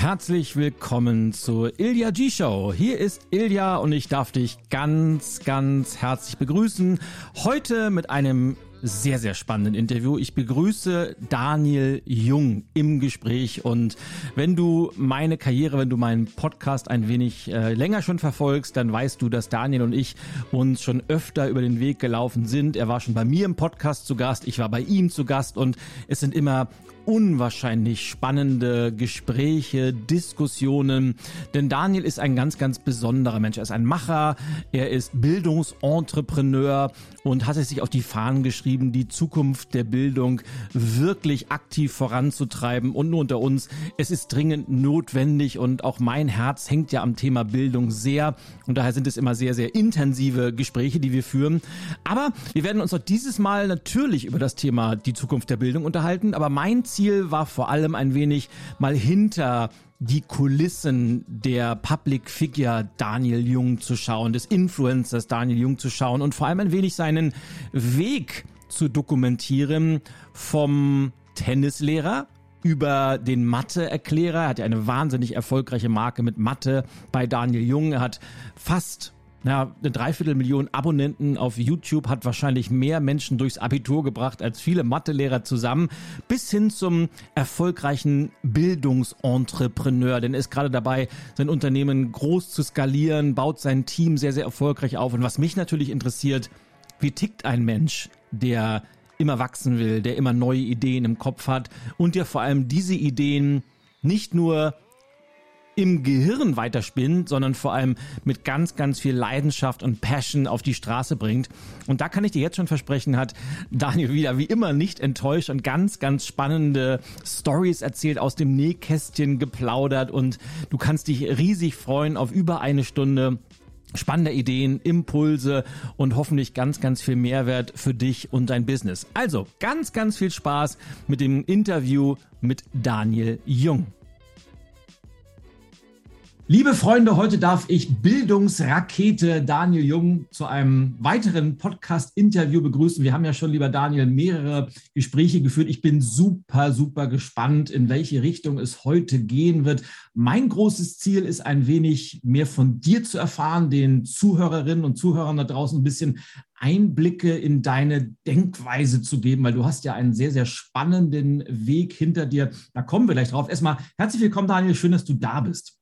Herzlich willkommen zur Ilja G-Show. Hier ist Ilja und ich darf dich ganz, ganz herzlich begrüßen. Heute mit einem sehr, sehr spannenden Interview. Ich begrüße Daniel Jung im Gespräch und wenn du meine Karriere, wenn du meinen Podcast ein wenig äh, länger schon verfolgst, dann weißt du, dass Daniel und ich uns schon öfter über den Weg gelaufen sind. Er war schon bei mir im Podcast zu Gast, ich war bei ihm zu Gast und es sind immer unwahrscheinlich spannende Gespräche, Diskussionen, denn Daniel ist ein ganz, ganz besonderer Mensch. Er ist ein Macher, er ist Bildungsentrepreneur und hat es sich auf die Fahnen geschrieben, die Zukunft der Bildung wirklich aktiv voranzutreiben. Und nur unter uns, es ist dringend notwendig und auch mein Herz hängt ja am Thema Bildung sehr. Und daher sind es immer sehr, sehr intensive Gespräche, die wir führen. Aber wir werden uns auch dieses Mal natürlich über das Thema die Zukunft der Bildung unterhalten. Aber mein Ziel Ziel war vor allem ein wenig mal hinter die Kulissen der Public Figure Daniel Jung zu schauen, des Influencers Daniel Jung zu schauen und vor allem ein wenig seinen Weg zu dokumentieren vom Tennislehrer über den Mathe-Erklärer. Er hat ja eine wahnsinnig erfolgreiche Marke mit Mathe bei Daniel Jung. Er hat fast ja, eine Dreiviertelmillion Abonnenten auf YouTube hat wahrscheinlich mehr Menschen durchs Abitur gebracht als viele Mathelehrer zusammen, bis hin zum erfolgreichen Bildungsentrepreneur. Denn er ist gerade dabei, sein Unternehmen groß zu skalieren, baut sein Team sehr, sehr erfolgreich auf. Und was mich natürlich interessiert, wie tickt ein Mensch, der immer wachsen will, der immer neue Ideen im Kopf hat und der vor allem diese Ideen nicht nur im Gehirn weiterspinnt, sondern vor allem mit ganz, ganz viel Leidenschaft und Passion auf die Straße bringt. Und da kann ich dir jetzt schon versprechen, hat Daniel wieder wie immer nicht enttäuscht und ganz, ganz spannende Stories erzählt, aus dem Nähkästchen geplaudert und du kannst dich riesig freuen auf über eine Stunde spannende Ideen, Impulse und hoffentlich ganz, ganz viel Mehrwert für dich und dein Business. Also ganz, ganz viel Spaß mit dem Interview mit Daniel Jung. Liebe Freunde, heute darf ich Bildungsrakete Daniel Jung zu einem weiteren Podcast-Interview begrüßen. Wir haben ja schon, lieber Daniel, mehrere Gespräche geführt. Ich bin super, super gespannt, in welche Richtung es heute gehen wird. Mein großes Ziel ist ein wenig mehr von dir zu erfahren, den Zuhörerinnen und Zuhörern da draußen ein bisschen Einblicke in deine Denkweise zu geben, weil du hast ja einen sehr, sehr spannenden Weg hinter dir. Da kommen wir gleich drauf. Erstmal herzlich willkommen, Daniel. Schön, dass du da bist.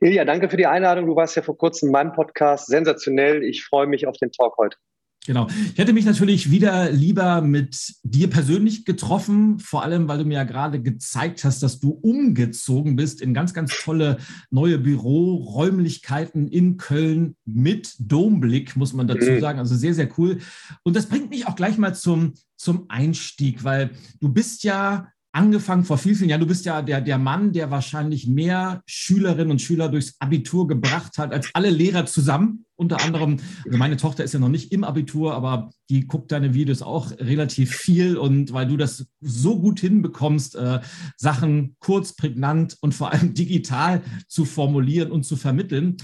Ilja, danke für die Einladung. Du warst ja vor kurzem in meinem Podcast. Sensationell. Ich freue mich auf den Talk heute. Genau. Ich hätte mich natürlich wieder lieber mit dir persönlich getroffen, vor allem, weil du mir ja gerade gezeigt hast, dass du umgezogen bist in ganz, ganz tolle neue Büroräumlichkeiten in Köln mit Domblick, muss man dazu mhm. sagen. Also sehr, sehr cool. Und das bringt mich auch gleich mal zum, zum Einstieg, weil du bist ja angefangen vor vielen, vielen Jahren. Du bist ja der, der Mann, der wahrscheinlich mehr Schülerinnen und Schüler durchs Abitur gebracht hat als alle Lehrer zusammen. Unter anderem, also meine Tochter ist ja noch nicht im Abitur, aber die guckt deine Videos auch relativ viel. Und weil du das so gut hinbekommst, äh, Sachen kurz, prägnant und vor allem digital zu formulieren und zu vermitteln.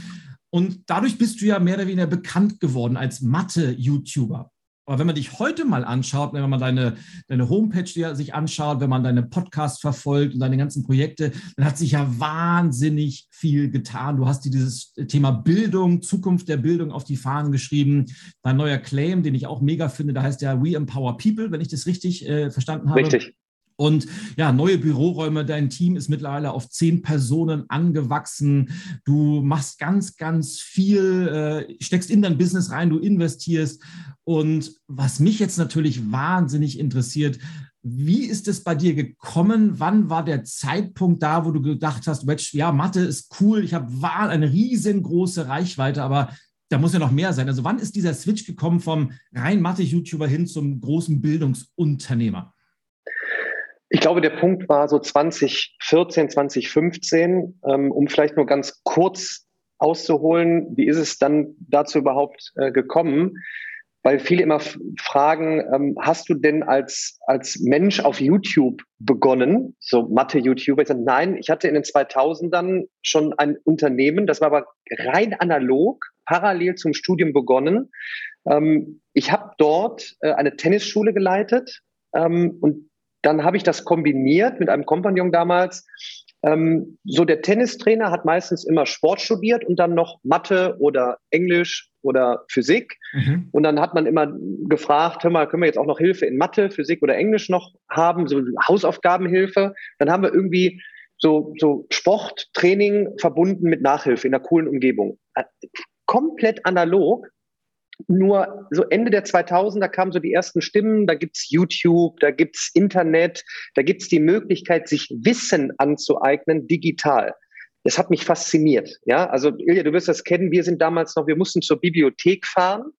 Und dadurch bist du ja mehr oder weniger bekannt geworden als Mathe-YouTuber. Aber wenn man dich heute mal anschaut, wenn man deine, deine Homepage sich anschaut, wenn man deine Podcasts verfolgt und deine ganzen Projekte, dann hat sich ja wahnsinnig viel getan. Du hast dir dieses Thema Bildung, Zukunft der Bildung auf die Fahnen geschrieben. Dein neuer Claim, den ich auch mega finde, da heißt ja We Empower People, wenn ich das richtig äh, verstanden habe. Richtig. Und ja, neue Büroräume, dein Team ist mittlerweile auf zehn Personen angewachsen. Du machst ganz, ganz viel, äh, steckst in dein Business rein, du investierst. Und was mich jetzt natürlich wahnsinnig interessiert, wie ist es bei dir gekommen? Wann war der Zeitpunkt da, wo du gedacht hast, ja, Mathe ist cool, ich habe eine riesengroße Reichweite, aber da muss ja noch mehr sein. Also wann ist dieser Switch gekommen vom rein Mathe-YouTuber hin zum großen Bildungsunternehmer? Ich glaube, der Punkt war so 2014, 2015, ähm, um vielleicht nur ganz kurz auszuholen, wie ist es dann dazu überhaupt äh, gekommen? Weil viele immer fragen, ähm, hast du denn als, als Mensch auf YouTube begonnen, so Mathe-YouTuber? Ich sage, nein, ich hatte in den 2000ern schon ein Unternehmen, das war aber rein analog, parallel zum Studium begonnen. Ähm, ich habe dort äh, eine Tennisschule geleitet ähm, und dann habe ich das kombiniert mit einem Kompagnon damals Ähm, so der Tennistrainer hat meistens immer Sport studiert und dann noch Mathe oder Englisch oder Physik. Mhm. Und dann hat man immer gefragt, hör mal, können wir jetzt auch noch Hilfe in Mathe, Physik oder Englisch noch haben, so Hausaufgabenhilfe. Dann haben wir irgendwie so, so Sporttraining verbunden mit Nachhilfe in einer coolen Umgebung. Äh, komplett analog. Nur so Ende der 2000er kamen so die ersten Stimmen, da gibt's YouTube, da gibt's Internet, da gibt's die Möglichkeit, sich Wissen anzueignen, digital. Das hat mich fasziniert. Ja, also Ilja, du wirst das kennen. Wir sind damals noch, wir mussten zur Bibliothek fahren.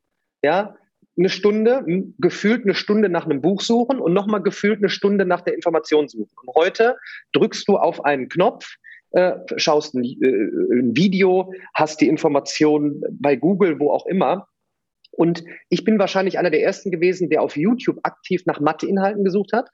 Ja, eine Stunde, gefühlt eine Stunde nach einem Buch suchen und nochmal gefühlt eine Stunde nach der Information suchen. Und heute drückst du auf einen Knopf, äh, schaust ein, äh, ein Video, hast die Information bei Google, wo auch immer. Und ich bin wahrscheinlich einer der ersten gewesen, der auf YouTube aktiv nach Matheinhalten gesucht hat.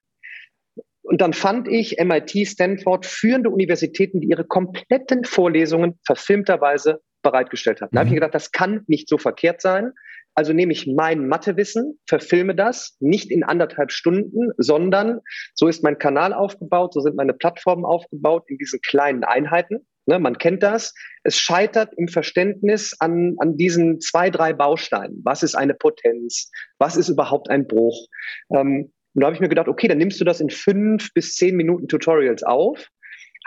Und dann fand ich MIT, Stanford, führende Universitäten, die ihre kompletten Vorlesungen verfilmterweise bereitgestellt haben. Da habe ich mhm. gedacht, das kann nicht so verkehrt sein. Also nehme ich mein Mathewissen, verfilme das, nicht in anderthalb Stunden, sondern so ist mein Kanal aufgebaut, so sind meine Plattformen aufgebaut in diesen kleinen Einheiten. Ne, man kennt das. Es scheitert im Verständnis an, an diesen zwei, drei Bausteinen. Was ist eine Potenz? Was ist überhaupt ein Bruch? Ähm, und da habe ich mir gedacht, okay, dann nimmst du das in fünf bis zehn Minuten Tutorials auf.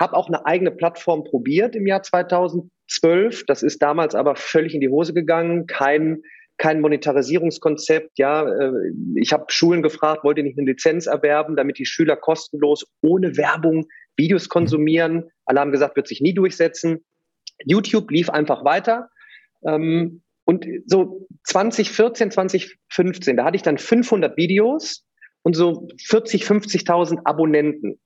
Habe auch eine eigene Plattform probiert im Jahr 2012. Das ist damals aber völlig in die Hose gegangen. Kein kein Monetarisierungskonzept. Ja, äh, ich habe Schulen gefragt, wollt ihr nicht eine Lizenz erwerben, damit die Schüler kostenlos ohne Werbung Videos konsumieren? Alle haben gesagt, wird sich nie durchsetzen. YouTube lief einfach weiter. Ähm, und so 2014, 2015, da hatte ich dann 500 Videos und so 40, 50.000 Abonnenten.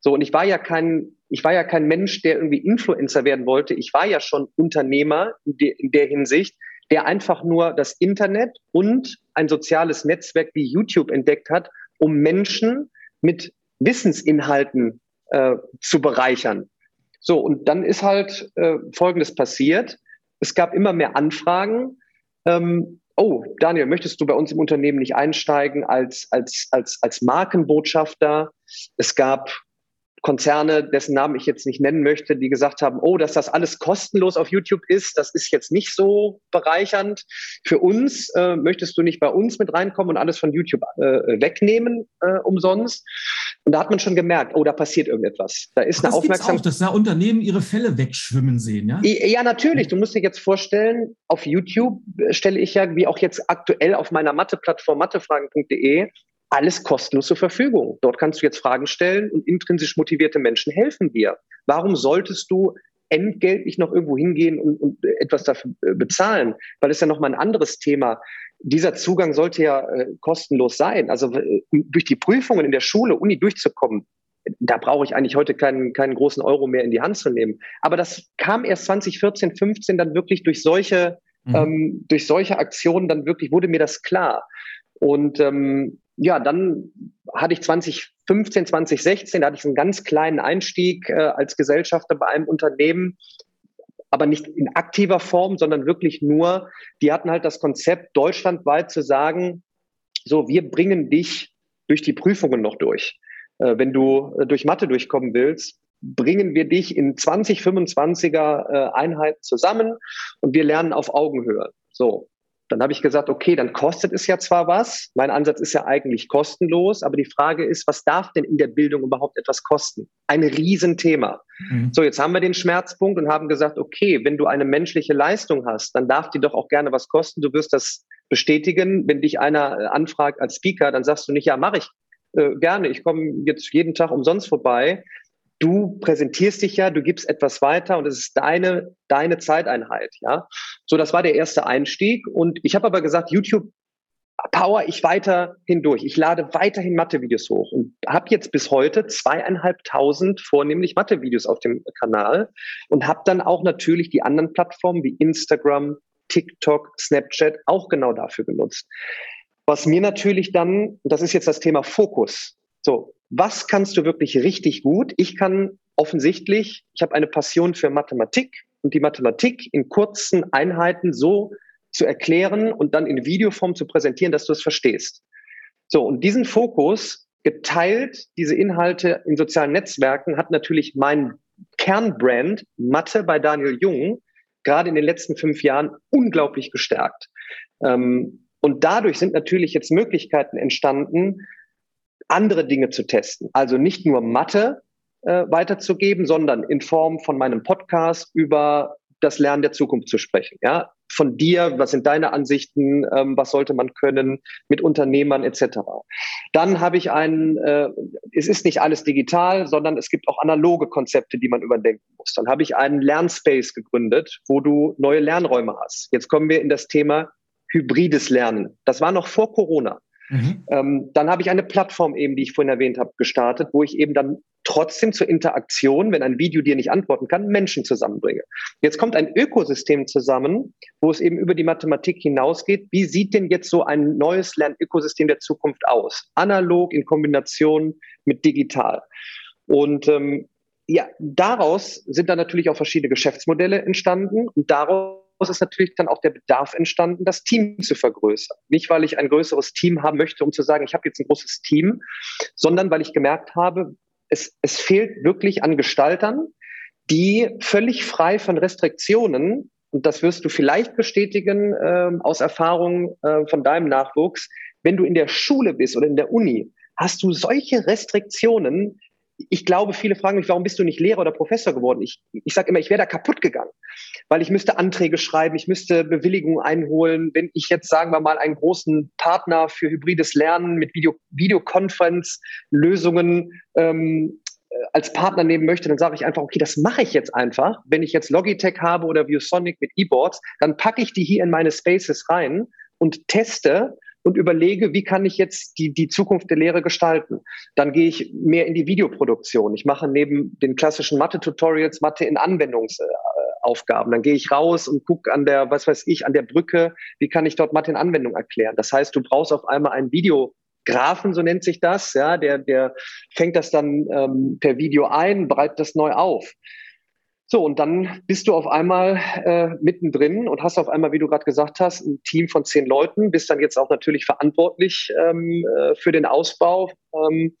So, und ich war ja kein, ich war ja kein Mensch, der irgendwie Influencer werden wollte. Ich war ja schon Unternehmer in, de, in der Hinsicht, der einfach nur das Internet und ein soziales Netzwerk wie YouTube entdeckt hat, um Menschen mit Wissensinhalten äh, zu bereichern. So, und dann ist halt äh, Folgendes passiert. Es gab immer mehr Anfragen. Ähm, oh, Daniel, möchtest du bei uns im Unternehmen nicht einsteigen als, als, als, als Markenbotschafter? Es gab Konzerne, dessen Namen ich jetzt nicht nennen möchte, die gesagt haben, oh, dass das alles kostenlos auf YouTube ist, das ist jetzt nicht so bereichernd. Für uns äh, möchtest du nicht bei uns mit reinkommen und alles von YouTube äh, wegnehmen äh, umsonst. Und da hat man schon gemerkt, oh, da passiert irgendetwas. Da ist Ach, eine Aufmerksamkeit. dass da Unternehmen ihre Fälle wegschwimmen sehen, ja? Ja, natürlich. Du musst dir jetzt vorstellen, auf YouTube stelle ich ja, wie auch jetzt aktuell auf meiner Mathe-Plattform mathefragen.de, alles kostenlos zur Verfügung. Dort kannst du jetzt Fragen stellen und intrinsisch motivierte Menschen helfen dir. Warum solltest du entgeltlich noch irgendwo hingehen und, und etwas dafür äh, bezahlen? Weil es ja nochmal ein anderes Thema. Dieser Zugang sollte ja äh, kostenlos sein. Also äh, durch die Prüfungen in der Schule, Uni durchzukommen, da brauche ich eigentlich heute keinen, keinen großen Euro mehr in die Hand zu nehmen. Aber das kam erst 2014, 15 dann wirklich durch solche, mhm. ähm, durch solche Aktionen dann wirklich, wurde mir das klar. Und ähm, ja, dann hatte ich 2015, 2016, da hatte ich einen ganz kleinen Einstieg äh, als Gesellschafter bei einem Unternehmen, aber nicht in aktiver Form, sondern wirklich nur, die hatten halt das Konzept, deutschlandweit zu sagen, so, wir bringen dich durch die Prüfungen noch durch. Äh, wenn du äh, durch Mathe durchkommen willst, bringen wir dich in 20, 25er äh, Einheiten zusammen und wir lernen auf Augenhöhe. So, dann habe ich gesagt, okay, dann kostet es ja zwar was. Mein Ansatz ist ja eigentlich kostenlos, aber die Frage ist, was darf denn in der Bildung überhaupt etwas kosten? Ein Riesenthema. Mhm. So, jetzt haben wir den Schmerzpunkt und haben gesagt, okay, wenn du eine menschliche Leistung hast, dann darf die doch auch gerne was kosten. Du wirst das bestätigen. Wenn dich einer äh, anfragt als Speaker, dann sagst du nicht, ja, mache ich äh, gerne. Ich komme jetzt jeden Tag umsonst vorbei du präsentierst dich ja, du gibst etwas weiter und es ist deine, deine Zeiteinheit, ja. So, das war der erste Einstieg. Und ich habe aber gesagt, YouTube power ich weiter hindurch. Ich lade weiterhin Mathe-Videos hoch und habe jetzt bis heute zweieinhalbtausend vornehmlich Mathe-Videos auf dem Kanal und habe dann auch natürlich die anderen Plattformen wie Instagram, TikTok, Snapchat auch genau dafür genutzt. Was mir natürlich dann, das ist jetzt das Thema Fokus. So, was kannst du wirklich richtig gut? Ich kann offensichtlich, ich habe eine Passion für Mathematik und die Mathematik in kurzen Einheiten so zu erklären und dann in Videoform zu präsentieren, dass du es verstehst. So, und diesen Fokus geteilt, diese Inhalte in sozialen Netzwerken, hat natürlich mein Kernbrand Mathe bei Daniel Jung gerade in den letzten fünf Jahren unglaublich gestärkt. Ähm, und dadurch sind natürlich jetzt Möglichkeiten entstanden, andere Dinge zu testen. Also nicht nur Mathe äh, weiterzugeben, sondern in Form von meinem Podcast über das Lernen der Zukunft zu sprechen. Ja, von dir, was sind deine Ansichten, ähm, was sollte man können mit Unternehmern etc. Dann habe ich einen, äh, es ist nicht alles digital, sondern es gibt auch analoge Konzepte, die man überdenken muss. Dann habe ich einen Lernspace gegründet, wo du neue Lernräume hast. Jetzt kommen wir in das Thema hybrides Lernen. Das war noch vor Corona. Mhm. Ähm, dann habe ich eine Plattform eben, die ich vorhin erwähnt habe, gestartet, wo ich eben dann trotzdem zur Interaktion, wenn ein Video dir nicht antworten kann, Menschen zusammenbringe. Jetzt kommt ein Ökosystem zusammen, wo es eben über die Mathematik hinausgeht. Wie sieht denn jetzt so ein neues Lernökosystem der Zukunft aus? Analog in Kombination mit digital. Und ähm, ja, daraus sind dann natürlich auch verschiedene Geschäftsmodelle entstanden und daraus ist natürlich dann auch der Bedarf entstanden, das Team zu vergrößern. Nicht, weil ich ein größeres Team haben möchte, um zu sagen, ich habe jetzt ein großes Team, sondern weil ich gemerkt habe, es, es fehlt wirklich an Gestaltern, die völlig frei von Restriktionen, und das wirst du vielleicht bestätigen äh, aus Erfahrung äh, von deinem Nachwuchs, wenn du in der Schule bist oder in der Uni, hast du solche Restriktionen, ich glaube, viele fragen mich, warum bist du nicht Lehrer oder Professor geworden? Ich, ich sage immer, ich wäre da kaputt gegangen, weil ich müsste Anträge schreiben, ich müsste Bewilligungen einholen. Wenn ich jetzt, sagen wir mal, einen großen Partner für hybrides Lernen mit Video, Videokonferenzlösungen ähm, äh, als Partner nehmen möchte, dann sage ich einfach, okay, das mache ich jetzt einfach. Wenn ich jetzt Logitech habe oder ViewSonic mit E-Boards, dann packe ich die hier in meine Spaces rein und teste und überlege, wie kann ich jetzt die, die Zukunft der Lehre gestalten. Dann gehe ich mehr in die Videoproduktion. Ich mache neben den klassischen Mathe-Tutorials Mathe in Anwendungsaufgaben. Dann gehe ich raus und gucke an der, was weiß ich, an der Brücke, wie kann ich dort Mathe in Anwendung erklären. Das heißt, du brauchst auf einmal ein Video Graphen, so nennt sich das, ja, der, der fängt das dann ähm, per Video ein, bereitet das neu auf. So, und dann bist du auf einmal äh, mittendrin und hast auf einmal, wie du gerade gesagt hast, ein Team von zehn Leuten, bist dann jetzt auch natürlich verantwortlich ähm, äh, für den Ausbau. Ähm,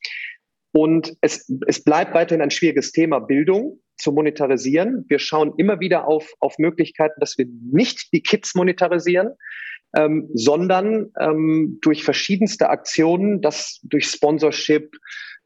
und es, es bleibt weiterhin ein schwieriges Thema, Bildung zu monetarisieren. Wir schauen immer wieder auf, auf Möglichkeiten, dass wir nicht die Kids monetarisieren, ähm, sondern ähm, durch verschiedenste Aktionen, das durch Sponsorship,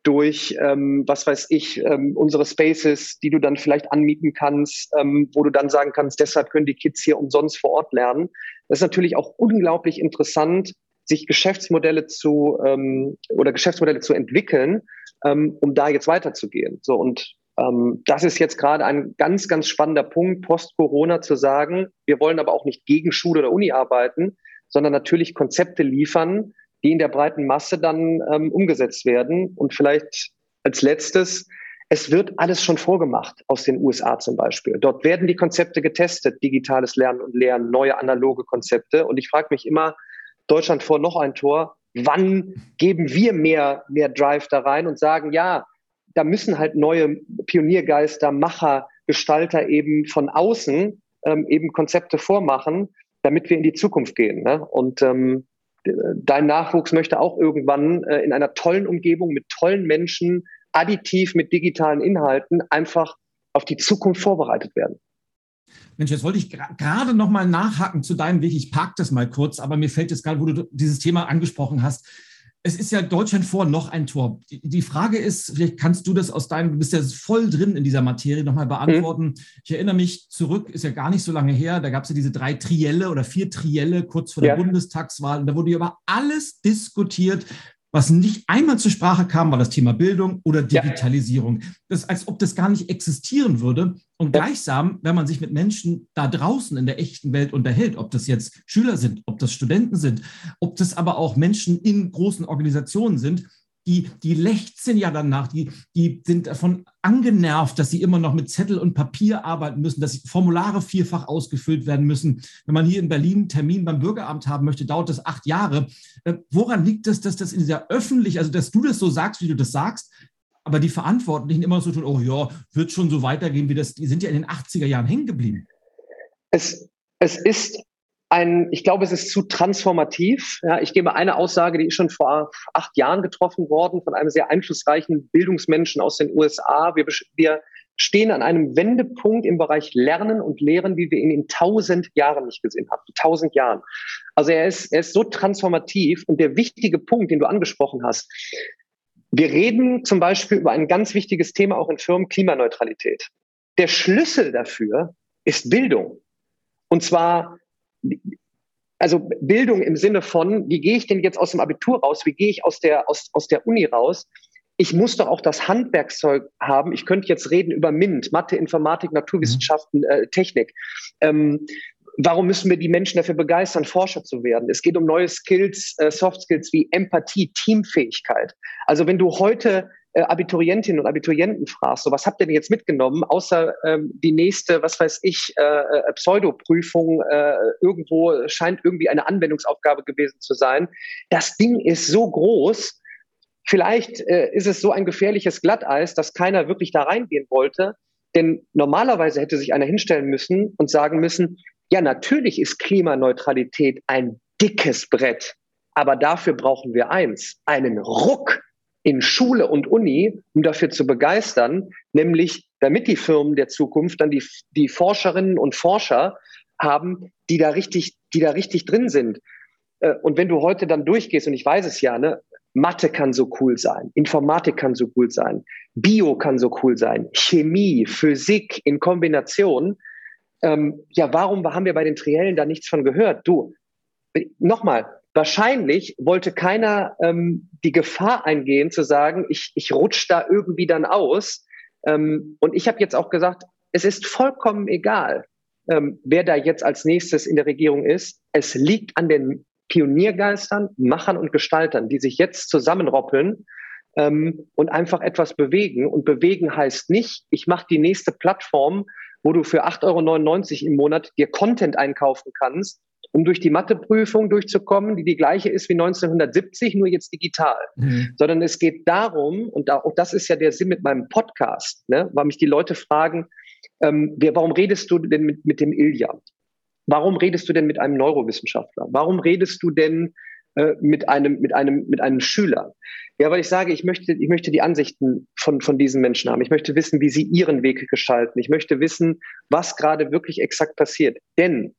durch, ähm, was weiß ich, ähm, unsere Spaces, die du dann vielleicht anmieten kannst, ähm, wo du dann sagen kannst, deshalb können die Kids hier umsonst vor Ort lernen. Das ist natürlich auch unglaublich interessant, sich Geschäftsmodelle zu ähm, oder Geschäftsmodelle zu entwickeln, ähm, um da jetzt weiterzugehen. So und ähm, das ist jetzt gerade ein ganz, ganz spannender Punkt, post-Corona zu sagen, wir wollen aber auch nicht gegen Schule oder Uni arbeiten, sondern natürlich Konzepte liefern, die in der breiten Masse dann ähm, umgesetzt werden. Und vielleicht als letztes, es wird alles schon vorgemacht aus den USA zum Beispiel. Dort werden die Konzepte getestet, digitales Lernen und Lehren, neue analoge Konzepte. Und ich frage mich immer, Deutschland vor noch ein Tor, wann geben wir mehr, mehr Drive da rein und sagen, ja, da müssen halt neue Pioniergeister, Macher, Gestalter eben von außen ähm, eben Konzepte vormachen, damit wir in die Zukunft gehen. Ne? Und ähm, dein Nachwuchs möchte auch irgendwann äh, in einer tollen Umgebung mit tollen Menschen, additiv mit digitalen Inhalten einfach auf die Zukunft vorbereitet werden. Mensch, jetzt wollte ich gerade noch mal nachhaken zu deinem Weg. Ich parke das mal kurz, aber mir fällt jetzt gerade, wo du dieses Thema angesprochen hast, es ist ja Deutschland vor noch ein Tor. Die Frage ist, vielleicht kannst du das aus deinem, du bist ja voll drin in dieser Materie, nochmal beantworten. Mhm. Ich erinnere mich zurück, ist ja gar nicht so lange her, da gab es ja diese drei Trielle oder vier Trielle kurz vor der ja. Bundestagswahl. Und da wurde über alles diskutiert, was nicht einmal zur Sprache kam, war das Thema Bildung oder Digitalisierung. Ja. Das ist, als ob das gar nicht existieren würde. Und gleichsam, wenn man sich mit Menschen da draußen in der echten Welt unterhält, ob das jetzt Schüler sind, ob das Studenten sind, ob das aber auch Menschen in großen Organisationen sind, die, die lechzen ja danach, die, die sind davon angenervt, dass sie immer noch mit Zettel und Papier arbeiten müssen, dass Formulare vierfach ausgefüllt werden müssen. Wenn man hier in Berlin einen Termin beim Bürgeramt haben möchte, dauert das acht Jahre. Äh, woran liegt es, dass das in dieser öffentlich, also dass du das so sagst, wie du das sagst, aber die Verantwortlichen immer so tun, oh ja, wird schon so weitergehen wie das, die sind ja in den 80er Jahren hängen geblieben. Es, es ist ein, ich glaube, es ist zu transformativ. Ja, ich gebe eine Aussage, die ist schon vor acht Jahren getroffen worden von einem sehr einflussreichen Bildungsmenschen aus den USA. Wir, wir stehen an einem Wendepunkt im Bereich Lernen und Lehren, wie wir ihn in tausend Jahren nicht gesehen haben. Tausend Jahren. Also er ist, er ist so transformativ und der wichtige Punkt, den du angesprochen hast, wir reden zum Beispiel über ein ganz wichtiges Thema auch in Firmen, Klimaneutralität. Der Schlüssel dafür ist Bildung. Und zwar, also Bildung im Sinne von, wie gehe ich denn jetzt aus dem Abitur raus? Wie gehe ich aus der, aus, aus der Uni raus? Ich muss doch auch das Handwerkszeug haben. Ich könnte jetzt reden über MINT, Mathe, Informatik, Naturwissenschaften, äh, Technik. Ähm, warum müssen wir die Menschen dafür begeistern, Forscher zu werden? Es geht um neue Skills, äh, Soft Skills wie Empathie, Teamfähigkeit. Also wenn du heute äh, Abiturientinnen und Abiturienten fragst, so was habt ihr denn jetzt mitgenommen, außer ähm, die nächste, was weiß ich, äh, äh, Pseudoprüfung äh, irgendwo scheint irgendwie eine Anwendungsaufgabe gewesen zu sein. Das Ding ist so groß. Vielleicht äh, ist es so ein gefährliches Glatteis, dass keiner wirklich da reingehen wollte. Denn normalerweise hätte sich einer hinstellen müssen und sagen müssen, ja, natürlich ist Klimaneutralität ein dickes Brett, aber dafür brauchen wir eins, einen Ruck in Schule und Uni, um dafür zu begeistern, nämlich damit die Firmen der Zukunft dann die, die Forscherinnen und Forscher haben, die da richtig, die da richtig drin sind. Äh, und wenn du heute dann durchgehst, und ich weiß es ja, ne, Mathe kann so cool sein, Informatik kann so cool sein, Bio kann so cool sein, Chemie, Physik in Kombination, ähm, ja, warum haben wir bei den Triellen da nichts von gehört? Du, nochmal, wahrscheinlich wollte keiner ähm, die Gefahr eingehen zu sagen, ich, ich rutsche da irgendwie dann aus. Ähm, und ich habe jetzt auch gesagt, es ist vollkommen egal, ähm, wer da jetzt als nächstes in der Regierung ist. Es liegt an den Pioniergeistern, Machern und Gestaltern, die sich jetzt zusammenroppeln ähm, und einfach etwas bewegen. Und bewegen heißt nicht, ich mache die nächste Plattform, wo du für 8,99 Euro im Monat dir Content einkaufen kannst, um durch die Matheprüfung durchzukommen, die die gleiche ist wie 1970, nur jetzt digital. Mhm. Sondern es geht darum, und auch das ist ja der Sinn mit meinem Podcast, ne, weil mich die Leute fragen, ähm, wer, warum redest du denn mit, mit dem Ilja? Warum redest du denn mit einem Neurowissenschaftler? Warum redest du denn äh, mit einem, mit einem, mit einem Schüler? Ja, weil ich sage, ich möchte, ich möchte die Ansichten von, von diesen Menschen haben. Ich möchte wissen, wie sie ihren Weg gestalten. Ich möchte wissen, was gerade wirklich exakt passiert. Denn,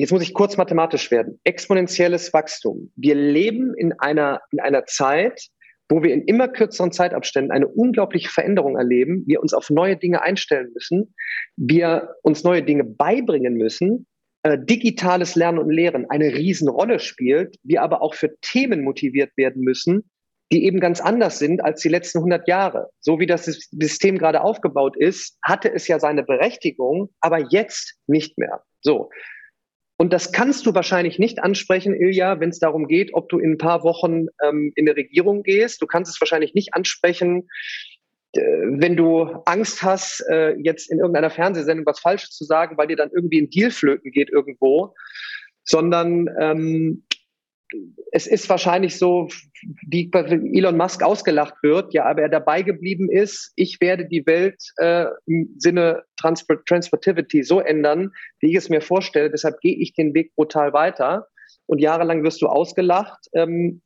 jetzt muss ich kurz mathematisch werden, exponentielles Wachstum. Wir leben in einer, in einer Zeit, wo wir in immer kürzeren Zeitabständen eine unglaubliche Veränderung erleben, wir uns auf neue Dinge einstellen müssen, wir uns neue Dinge beibringen müssen, äh, digitales Lernen und Lehren eine Riesenrolle spielt, wir aber auch für Themen motiviert werden müssen, die eben ganz anders sind als die letzten 100 Jahre. So wie das System gerade aufgebaut ist, hatte es ja seine Berechtigung, aber jetzt nicht mehr. So. Und das kannst du wahrscheinlich nicht ansprechen, Ilja, wenn es darum geht, ob du in ein paar Wochen ähm, in eine Regierung gehst. Du kannst es wahrscheinlich nicht ansprechen, äh, wenn du Angst hast, äh, jetzt in irgendeiner Fernsehsendung was Falsches zu sagen, weil dir dann irgendwie ein Deal flöten geht irgendwo, sondern ähm, es ist wahrscheinlich so, wie Elon Musk ausgelacht wird, ja, aber er dabei geblieben ist, ich werde die Welt äh, im Sinne Transport Transportivity so ändern, wie ich es mir vorstelle. Deshalb gehe ich den Weg brutal weiter. Und jahrelang wirst du ausgelacht. Ähm,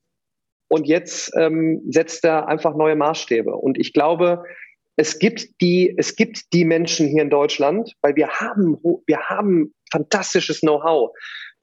und jetzt ähm, setzt er einfach neue Maßstäbe. Und ich glaube, es gibt die, es gibt die Menschen hier in Deutschland, weil wir haben, wir haben fantastisches Know-how.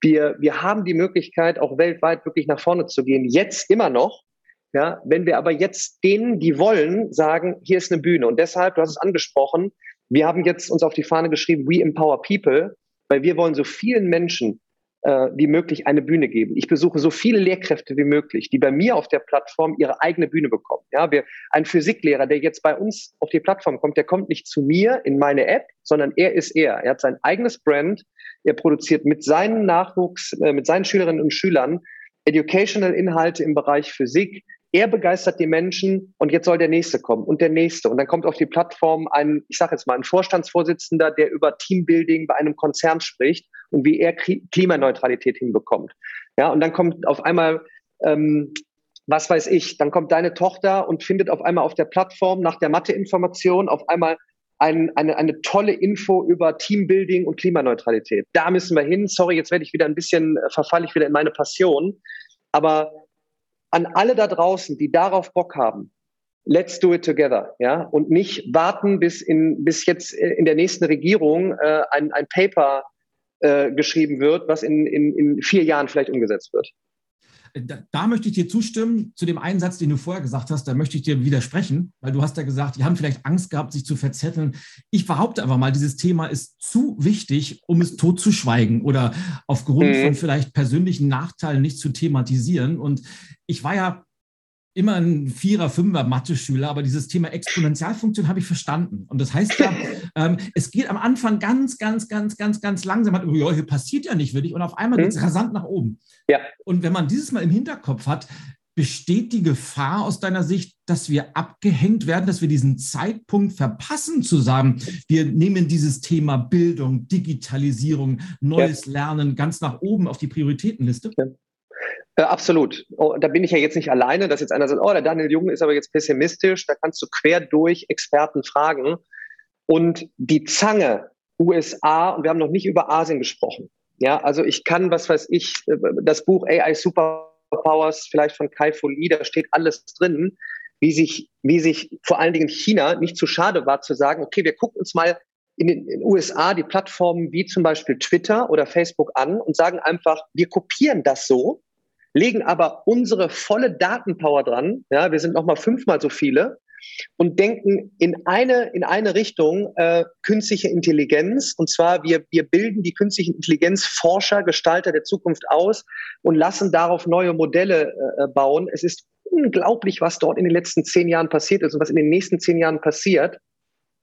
Wir, wir haben die Möglichkeit, auch weltweit wirklich nach vorne zu gehen. Jetzt immer noch. Ja, wenn wir aber jetzt denen, die wollen, sagen, hier ist eine Bühne. Und deshalb, du hast es angesprochen, wir haben jetzt uns auf die Fahne geschrieben, we empower people, weil wir wollen so vielen Menschen äh, wie möglich eine Bühne geben. Ich besuche so viele Lehrkräfte wie möglich, die bei mir auf der Plattform ihre eigene Bühne bekommen. Ja, wir, ein Physiklehrer, der jetzt bei uns auf die Plattform kommt, der kommt nicht zu mir in meine App, sondern er ist er. Er hat sein eigenes Brand, er produziert mit seinen Nachwuchs, äh, mit seinen Schülerinnen und Schülern Educational Inhalte im Bereich Physik. Er begeistert die Menschen und jetzt soll der nächste kommen und der nächste. Und dann kommt auf die Plattform ein, ich sage jetzt mal, ein Vorstandsvorsitzender, der über Teambuilding bei einem Konzern spricht und wie er Klimaneutralität hinbekommt. Ja, und dann kommt auf einmal ähm, was weiß ich, dann kommt deine Tochter und findet auf einmal auf der Plattform nach der Matheinformation auf einmal ein, eine, eine tolle Info über Teambuilding und Klimaneutralität. Da müssen wir hin. Sorry, jetzt werde ich wieder ein bisschen, äh, verfalle ich wieder in meine Passion. Aber an alle da draußen, die darauf Bock haben, let's do it together, ja, und nicht warten, bis in, bis jetzt in der nächsten Regierung äh, ein, ein Paper äh, geschrieben wird, was in, in, in vier Jahren vielleicht umgesetzt wird. Da, da, möchte ich dir zustimmen zu dem einen Satz, den du vorher gesagt hast. Da möchte ich dir widersprechen, weil du hast ja gesagt, die haben vielleicht Angst gehabt, sich zu verzetteln. Ich behaupte einfach mal, dieses Thema ist zu wichtig, um es totzuschweigen oder aufgrund mhm. von vielleicht persönlichen Nachteilen nicht zu thematisieren. Und ich war ja immer ein Vierer, Fünfer Mathe-Schüler, aber dieses Thema Exponentialfunktion habe ich verstanden. Und das heißt ja, ähm, es geht am Anfang ganz, ganz, ganz, ganz, ganz langsam. Hat, ja, hier passiert ja nicht wirklich. Und auf einmal geht es mhm. rasant nach oben. Ja. Und wenn man dieses mal im Hinterkopf hat, besteht die Gefahr aus deiner Sicht, dass wir abgehängt werden, dass wir diesen Zeitpunkt verpassen zu sagen, wir nehmen dieses Thema Bildung, Digitalisierung, neues ja. Lernen ganz nach oben auf die Prioritätenliste? Ja. Äh, absolut. Oh, da bin ich ja jetzt nicht alleine, dass jetzt einer sagt, oh, der Daniel Jung ist aber jetzt pessimistisch. Da kannst du quer durch Experten fragen. Und die Zange USA, und wir haben noch nicht über Asien gesprochen. Ja, also ich kann, was weiß ich, äh, das Buch AI Superpowers vielleicht von Kai Lee, da steht alles drin, wie sich, wie sich vor allen Dingen China nicht zu schade war zu sagen, okay, wir gucken uns mal in den USA die Plattformen wie zum Beispiel Twitter oder Facebook an und sagen einfach, wir kopieren das so legen aber unsere volle Datenpower dran. Ja, wir sind noch mal fünfmal so viele und denken in eine, in eine Richtung äh, künstliche Intelligenz. Und zwar, wir, wir bilden die künstliche Intelligenz Forscher, Gestalter der Zukunft aus und lassen darauf neue Modelle äh, bauen. Es ist unglaublich, was dort in den letzten zehn Jahren passiert ist und was in den nächsten zehn Jahren passiert.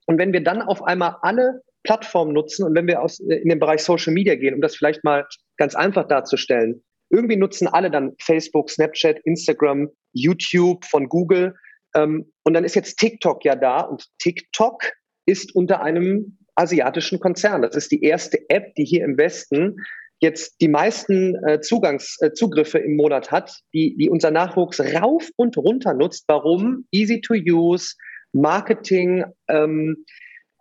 Und wenn wir dann auf einmal alle Plattformen nutzen und wenn wir aus, äh, in den Bereich Social Media gehen, um das vielleicht mal ganz einfach darzustellen, irgendwie nutzen alle dann Facebook, Snapchat, Instagram, YouTube von Google. Ähm, und dann ist jetzt TikTok ja da und TikTok ist unter einem asiatischen Konzern. Das ist die erste App, die hier im Westen jetzt die meisten äh, Zugangs, äh, Zugriffe im Monat hat, die, die unser Nachwuchs rauf und runter nutzt. Warum? Easy to use, Marketing, ähm,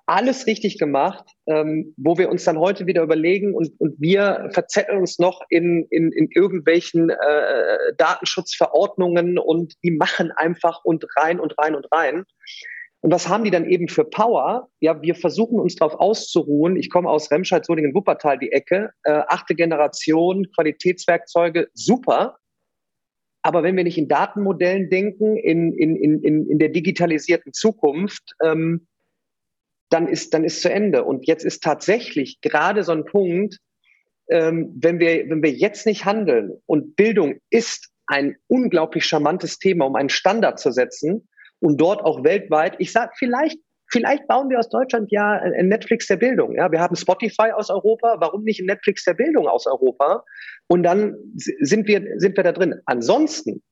alles richtig gemacht, ähm, wo wir uns dann heute wieder überlegen und, und wir verzetteln uns noch in, in, in irgendwelchen äh, Datenschutzverordnungen und die machen einfach und rein und rein und rein. Und was haben die dann eben für Power? Ja, wir versuchen uns darauf auszuruhen. Ich komme aus Remscheid, Solingen, Wuppertal, die Ecke. Äh, achte Generation, Qualitätswerkzeuge, super. Aber wenn wir nicht in Datenmodellen denken, in, in, in, in der digitalisierten Zukunft, ähm, dann ist, dann ist zu Ende. Und jetzt ist tatsächlich gerade so ein Punkt, ähm, wenn, wir, wenn wir jetzt nicht handeln und Bildung ist ein unglaublich charmantes Thema, um einen Standard zu setzen und dort auch weltweit, ich sage vielleicht, vielleicht bauen wir aus Deutschland ja ein Netflix der Bildung. Ja, wir haben Spotify aus Europa, warum nicht ein Netflix der Bildung aus Europa? Und dann sind wir, sind wir da drin. Ansonsten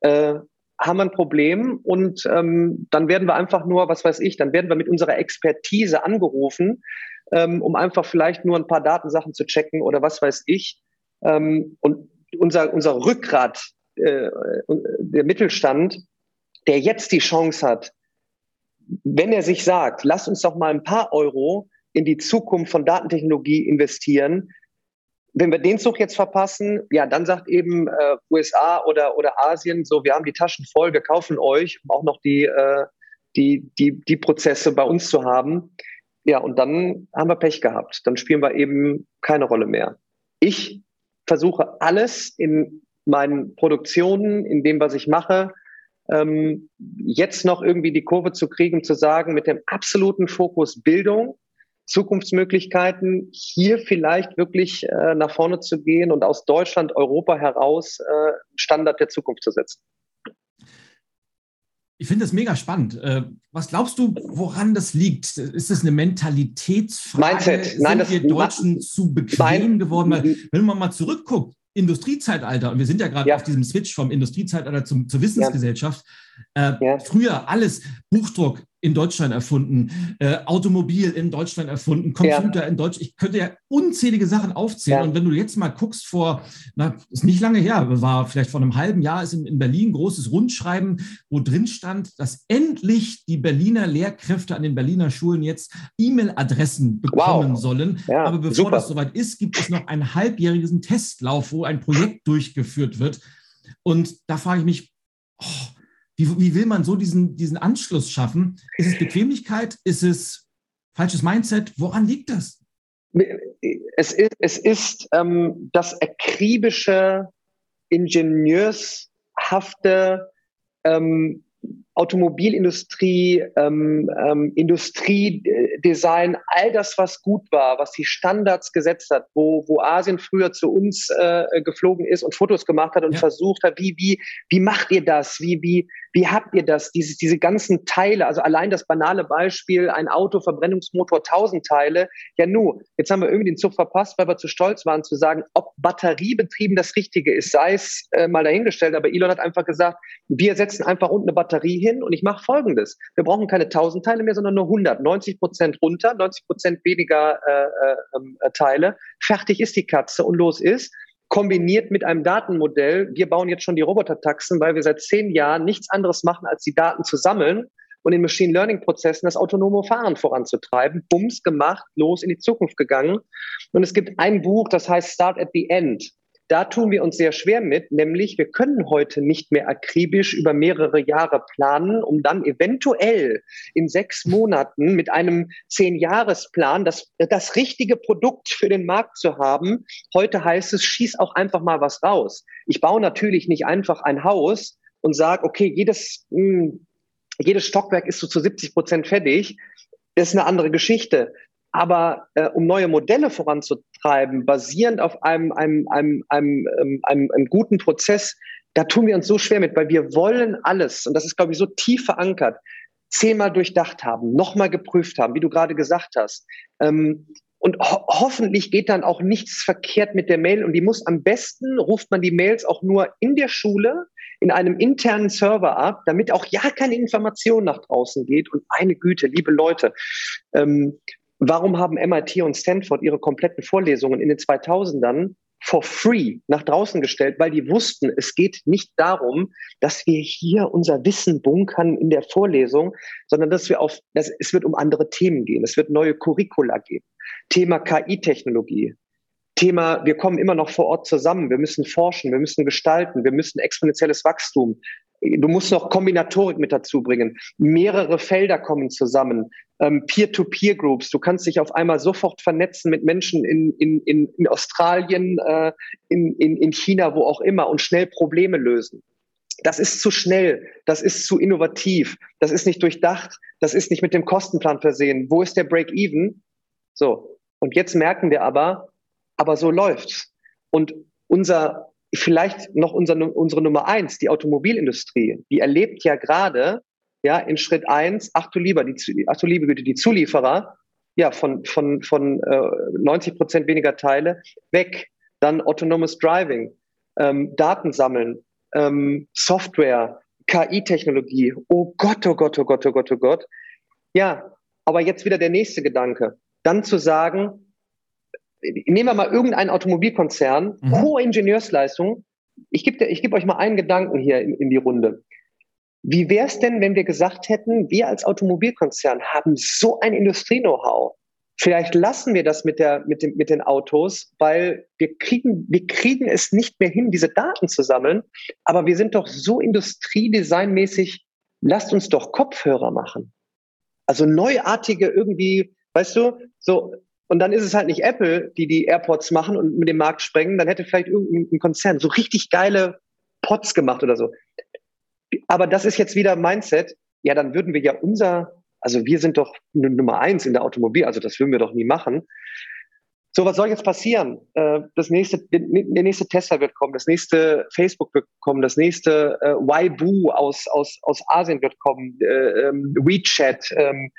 äh, haben wir ein Problem und ähm, dann werden wir einfach nur, was weiß ich, dann werden wir mit unserer Expertise angerufen, ähm, um einfach vielleicht nur ein paar Datensachen zu checken oder was weiß ich. Ähm, und unser, unser Rückgrat, äh, der Mittelstand, der jetzt die Chance hat, wenn er sich sagt, lass uns doch mal ein paar Euro in die Zukunft von Datentechnologie investieren, wenn wir den Zug jetzt verpassen, ja, dann sagt eben äh, USA oder, oder Asien so, wir haben die Taschen voll, wir kaufen euch, um auch noch die, äh, die, die, die Prozesse bei uns zu haben. Ja, und dann haben wir Pech gehabt. Dann spielen wir eben keine Rolle mehr. Ich versuche alles in meinen Produktionen, in dem, was ich mache, ähm, jetzt noch irgendwie die Kurve zu kriegen, zu sagen, mit dem absoluten Fokus Bildung, Zukunftsmöglichkeiten, hier vielleicht wirklich äh, nach vorne zu gehen und aus Deutschland, Europa heraus äh, Standard der Zukunft zu setzen. Ich finde das mega spannend. Äh, was glaubst du, woran das liegt? Ist das eine Mentalitätsfrage? Mindset. Nein, Sind wir Deutschen zu bequem geworden? Weil, wenn man mal zurückguckt, Industriezeitalter, und wir sind ja gerade ja. auf diesem Switch vom Industriezeitalter zum, zur Wissensgesellschaft. Ja. Äh, ja. Früher alles Buchdruck, in Deutschland erfunden, äh, Automobil in Deutschland erfunden, Computer ja. in Deutschland. Ich könnte ja unzählige Sachen aufzählen. Ja. Und wenn du jetzt mal guckst, vor, na, ist nicht lange her, war vielleicht vor einem halben Jahr, ist in, in Berlin ein großes Rundschreiben, wo drin stand, dass endlich die Berliner Lehrkräfte an den Berliner Schulen jetzt E-Mail-Adressen bekommen wow. sollen. Ja, Aber bevor super. das soweit ist, gibt es noch einen halbjährigen Testlauf, wo ein Projekt durchgeführt wird. Und da frage ich mich, oh, Wie, wie will man so diesen, diesen Anschluss schaffen? Ist es Bequemlichkeit? Ist es falsches Mindset? Woran liegt das? Es ist, es ist ähm, das akribische, ingenieurshafte ähm, Automobilindustrie, ähm, ähm, Industriedesign, all das, was gut war, was die Standards gesetzt hat, wo, wo Asien früher zu uns äh, geflogen ist und Fotos gemacht hat und ja. versucht hat, wie, wie, wie macht ihr das? Wie, wie, wie habt ihr das? Diese, diese ganzen Teile, also allein das banale Beispiel, ein Auto, Verbrennungsmotor, 1000 Teile. Ja, nu, jetzt haben wir irgendwie den Zug verpasst, weil wir zu stolz waren zu sagen, ob batteriebetrieben das Richtige ist, sei es äh, mal dahingestellt. Aber Elon hat einfach gesagt, wir setzen einfach unten eine Batterie hin und ich mache Folgendes. Wir brauchen keine 1000 Teile mehr, sondern nur 100. 90 Prozent runter, 90 Prozent weniger äh, äh, ähm, äh, Teile. Fertig ist die Katze und los ist kombiniert mit einem Datenmodell. Wir bauen jetzt schon die Robotertaxen, weil wir seit zehn Jahren nichts anderes machen, als die Daten zu sammeln und in Machine Learning Prozessen das autonome Fahren voranzutreiben. Bums gemacht, los in die Zukunft gegangen. Und es gibt ein Buch, das heißt Start at the End. Da tun wir uns sehr schwer mit, nämlich wir können heute nicht mehr akribisch über mehrere Jahre planen, um dann eventuell in sechs Monaten mit einem Zehn-Jahres-Plan das, das richtige Produkt für den Markt zu haben. Heute heißt es, schieß auch einfach mal was raus. Ich baue natürlich nicht einfach ein Haus und sage, okay, jedes, mh, hm, jedes Stockwerk ist so zu 70 Prozent fertig. Das ist eine andere Geschichte. Aber äh, um neue Modelle voranzutreiben, basierend auf einem, einem, einem, einem, ähm, einem, einem guten Prozess, da tun wir uns so schwer mit, weil wir wollen alles, und das ist, glaube ich, so tief verankert, zehnmal durchdacht haben, nochmal geprüft haben, wie du gerade gesagt hast. Ähm, und ho hoffentlich geht dann auch nichts verkehrt mit der Mail. Und die muss am besten, ruft man die Mails auch nur in der Schule, in einem internen Server ab, damit auch ja keine Information nach draußen geht. Und meine Güte, liebe Leute, ähm, Warum haben MIT und Stanford ihre kompletten Vorlesungen in den 2000ern for free nach draußen gestellt, weil die wussten, es geht nicht darum, dass wir hier unser Wissen bunkern in der Vorlesung, sondern dass wir auf, dass, es wird um andere Themen gehen. Es wird neue Curricula geben. Thema KI-Technologie. Thema, wir kommen immer noch vor Ort zusammen. Wir müssen forschen, wir müssen gestalten, wir müssen exponentielles Wachstum. Du musst noch Kombinatorik mit dazu bringen. Mehrere Felder kommen zusammen. Ähm, Peer-to-Peer-Groups. Du kannst dich auf einmal sofort vernetzen mit Menschen in, in, in, Australien, äh, in, in, in China, wo auch immer und schnell Probleme lösen. Das ist zu schnell, das ist zu innovativ, das ist nicht durchdacht, das ist nicht mit dem Kostenplan versehen. Wo ist der Break-Even? So. Und jetzt merken wir aber, aber so läuft's. Und unser vielleicht noch unser, unsere Nummer eins, die Automobilindustrie, die erlebt ja gerade, ja, in Schritt eins, ach du lieber, die, ach du liebe Güte, die Zulieferer, ja, von, von, von äh, 90 Prozent weniger Teile weg. Dann autonomous Driving, ähm, Daten sammeln, ähm, Software, KI-Technologie. Oh Gott, oh Gott, oh Gott, oh Gott, oh Gott. Ja, aber jetzt wieder der nächste Gedanke. Dann zu sagen, nehmen wir mal irgendeinen Automobilkonzern, mhm. hohe Ingenieursleistung. Ich gebe ich geb euch mal einen Gedanken hier in, in die Runde. Wie wäre es denn, wenn wir gesagt hätten, wir als Automobilkonzern haben so ein Industrie-Know-how. Vielleicht lassen wir das mit, der, mit, dem, mit den Autos, weil wir kriegen, wir kriegen es nicht mehr hin, diese Daten zu sammeln. Aber wir sind doch so industriedesignmäßig, lasst uns doch Kopfhörer machen. Also neuartige irgendwie, weißt du, so und dann ist es halt nicht Apple, die die AirPods machen und mit dem Markt sprengen. Dann hätte vielleicht irgendein Konzern so richtig geile Pods gemacht oder so. Aber das ist jetzt wieder Mindset. Ja, dann würden wir ja unser, also wir sind doch Nummer eins in der Automobil, also das würden wir doch nie machen. So, was soll jetzt passieren? Äh, das nächste, der nächste Tesla wird kommen, das nächste Facebook wird kommen, das nächste äh, aus, aus, aus Asien wird kommen, äh, ähm, WeChat, ähm,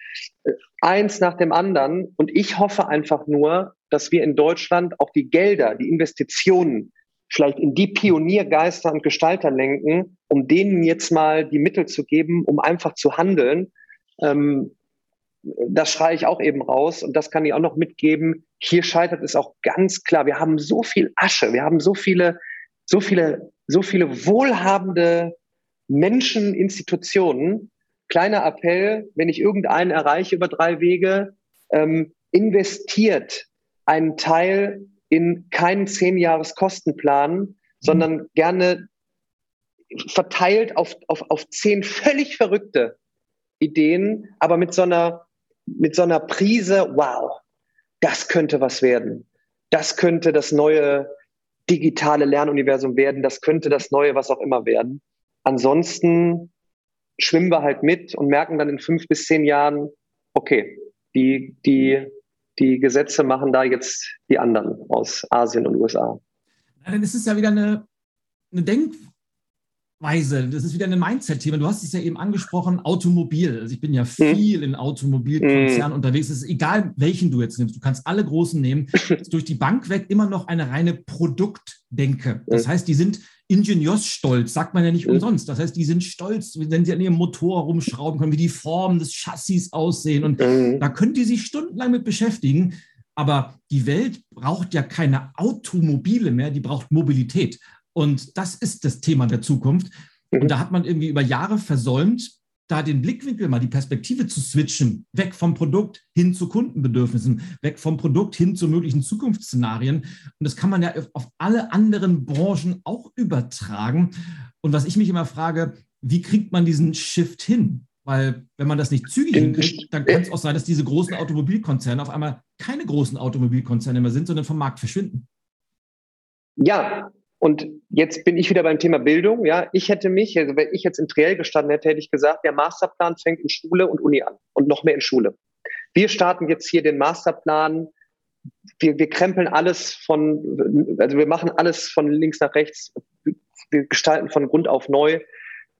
eins nach dem anderen. Und ich hoffe einfach nur, dass wir in Deutschland auch die Gelder, die Investitionen vielleicht in die Pioniergeister und Gestalter lenken, um denen jetzt mal die Mittel zu geben, um einfach zu handeln. Ähm, das schreie ich auch eben raus und das kann ich auch noch mitgeben. Hier scheitert es auch ganz klar. Wir haben so viel Asche, wir haben so viele, so viele, so viele wohlhabende Menschen, Institutionen. Kleiner Appell, wenn ich irgendeinen erreiche über drei Wege, ähm, investiert einen Teil in keinen zehn Jahres Kostenplan, mhm. sondern gerne verteilt auf, auf, auf zehn völlig verrückte Ideen, aber mit so einer, mit so einer Prise, wow, das könnte was werden. Das könnte das neue digitale Lernuniversum werden. Das könnte das neue, was auch immer werden. Ansonsten schwimmen wir halt mit und merken dann in fünf bis zehn Jahren, okay, die, die, die Gesetze machen da jetzt die anderen aus Asien und USA. Dann ist es ja wieder eine, eine Denk, Weise. Das ist wieder ein Mindset-Thema. Du hast es ja eben angesprochen, Automobil. Also ich bin ja mhm. viel in Automobilkonzernen mhm. unterwegs. Es ist egal, welchen du jetzt nimmst. Du kannst alle großen nehmen. durch die Bank weg immer noch eine reine Produktdenke. Das heißt, die sind ingenieursstolz, sagt man ja nicht umsonst. Das heißt, die sind stolz, wenn sie an ihrem Motor rumschrauben können, wie die Formen des Chassis aussehen. Und da können die sich stundenlang mit beschäftigen. Aber die Welt braucht ja keine Automobile mehr, die braucht Mobilität. Und das ist das Thema der Zukunft. Und da hat man irgendwie über Jahre versäumt, da den Blickwinkel mal, die Perspektive zu switchen, weg vom Produkt hin zu Kundenbedürfnissen, weg vom Produkt hin zu möglichen Zukunftsszenarien. Und das kann man ja auf alle anderen Branchen auch übertragen. Und was ich mich immer frage, wie kriegt man diesen Shift hin? Weil wenn man das nicht zügig hinkriegt, dann kann es auch sein, dass diese großen Automobilkonzerne auf einmal keine großen Automobilkonzerne mehr sind, sondern vom Markt verschwinden. Ja, und jetzt bin ich wieder beim Thema Bildung. Ja, ich hätte mich, also wenn ich jetzt in Triell gestanden hätte, hätte ich gesagt, der Masterplan fängt in Schule und Uni an und noch mehr in Schule. Wir starten jetzt hier den Masterplan. Wir, wir krempeln alles von, also wir machen alles von links nach rechts. Wir gestalten von Grund auf neu.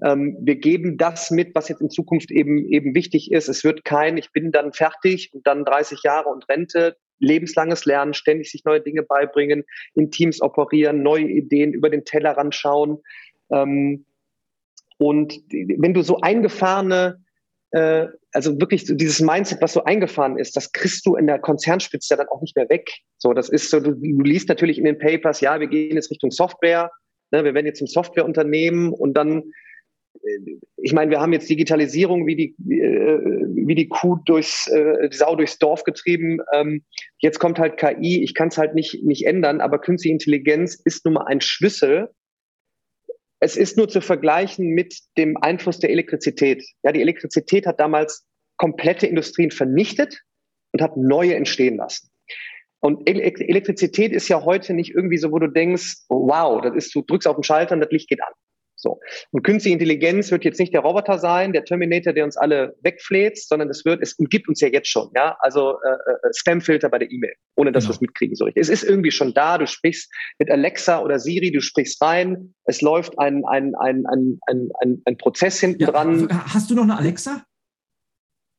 Ähm, wir geben das mit, was jetzt in Zukunft eben, eben wichtig ist. Es wird kein, ich bin dann fertig und dann 30 Jahre und Rente lebenslanges Lernen, ständig sich neue Dinge beibringen, in Teams operieren, neue Ideen über den Tellerrand schauen. Ähm, und wenn du so eingefahrene, äh, also wirklich so dieses Mindset, was so eingefahren ist, das kriegst du in der Konzernspitze dann auch nicht mehr weg. So, das ist so, du, du liest natürlich in den Papers, ja, wir gehen jetzt Richtung Software, ne, wir werden jetzt zum Softwareunternehmen und dann ich meine, wir haben jetzt Digitalisierung wie die, äh, wie die Kuh durchs, äh, die Sau durchs Dorf getrieben. Ähm, jetzt kommt halt KI. Ich kann es halt nicht, nicht ändern, aber künstliche Intelligenz ist nun mal ein Schlüssel. Es ist nur zu vergleichen mit dem Einfluss der Elektrizität. Ja, die Elektrizität hat damals komplette Industrien vernichtet und hat neue entstehen lassen. Und Elektrizität ist ja heute nicht irgendwie so, wo du denkst, wow, das ist, du drückst auf den Schalter und das Licht geht an. So. Und künstliche Intelligenz wird jetzt nicht der Roboter sein, der Terminator, der uns alle wegfläzt, sondern es wird, es gibt uns ja jetzt schon, ja, also äh, äh, Spamfilter bei der E-Mail, ohne dass genau. wir es mitkriegen so richtig. Es ist irgendwie schon da, du sprichst mit Alexa oder Siri, du sprichst rein, es läuft ein, ein, ein, ein, ein, ein, ein Prozess hinten ja, dran. Hast du noch eine Alexa?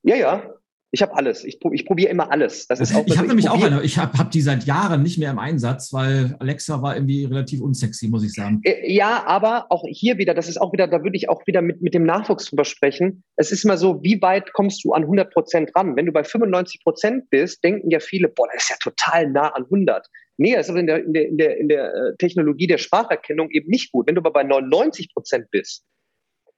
Ja, ja. Ich habe alles. Ich, ich probiere immer alles. Das ist auch, ich habe nämlich auch eine. Ich habe hab die seit Jahren nicht mehr im Einsatz, weil Alexa war irgendwie relativ unsexy, muss ich sagen. Äh, ja, aber auch hier wieder, das ist auch wieder, da würde ich auch wieder mit, mit dem Nachwuchs drüber sprechen. Es ist immer so, wie weit kommst du an 100 Prozent ran? Wenn du bei 95 Prozent bist, denken ja viele, boah, das ist ja total nah an 100. Nee, das ist aber in der, in der, in der, in der äh, Technologie der Spracherkennung eben nicht gut. Wenn du aber bei 99 Prozent bist,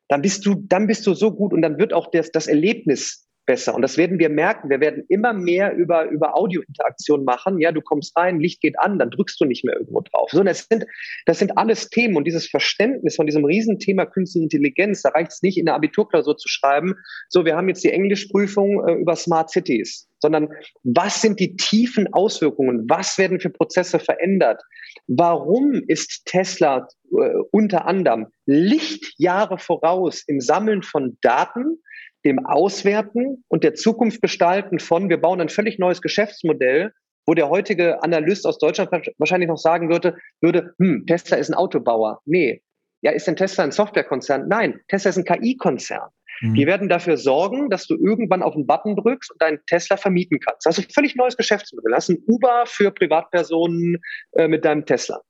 dann bist du, dann bist du so gut und dann wird auch das, das Erlebnis besser. Und das werden wir merken. Wir werden immer mehr über, über Audiointeraktion machen. Ja, du kommst rein, Licht geht an, dann drückst du nicht mehr irgendwo drauf. So, das sind, das sind alles Themen und dieses Verständnis von diesem Riesenthema Künstliche Intelligenz, da reicht es nicht in der Abiturklausur zu schreiben, so, wir haben jetzt die Englischprüfung äh, über Smart Cities, sondern was sind die tiefen Auswirkungen? Was werden für Prozesse verändert? Warum ist Tesla äh, unter anderem Lichtjahre voraus im Sammeln von Daten, dem Auswerten und der Zukunft gestalten von, wir bauen ein völlig neues Geschäftsmodell, wo der heutige Analyst aus Deutschland wahrscheinlich noch sagen würde, würde, hm, Tesla ist ein Autobauer. Nee. Ja, ist denn Tesla ein Softwarekonzern? Nein, Tesla ist ein KI-Konzern. Mhm. Die werden dafür sorgen, dass du irgendwann auf den Button drückst und deinen Tesla vermieten kannst. Das ist ein völlig neues Geschäftsmodell. Das ist ein Uber für Privatpersonen äh, mit deinem Tesla.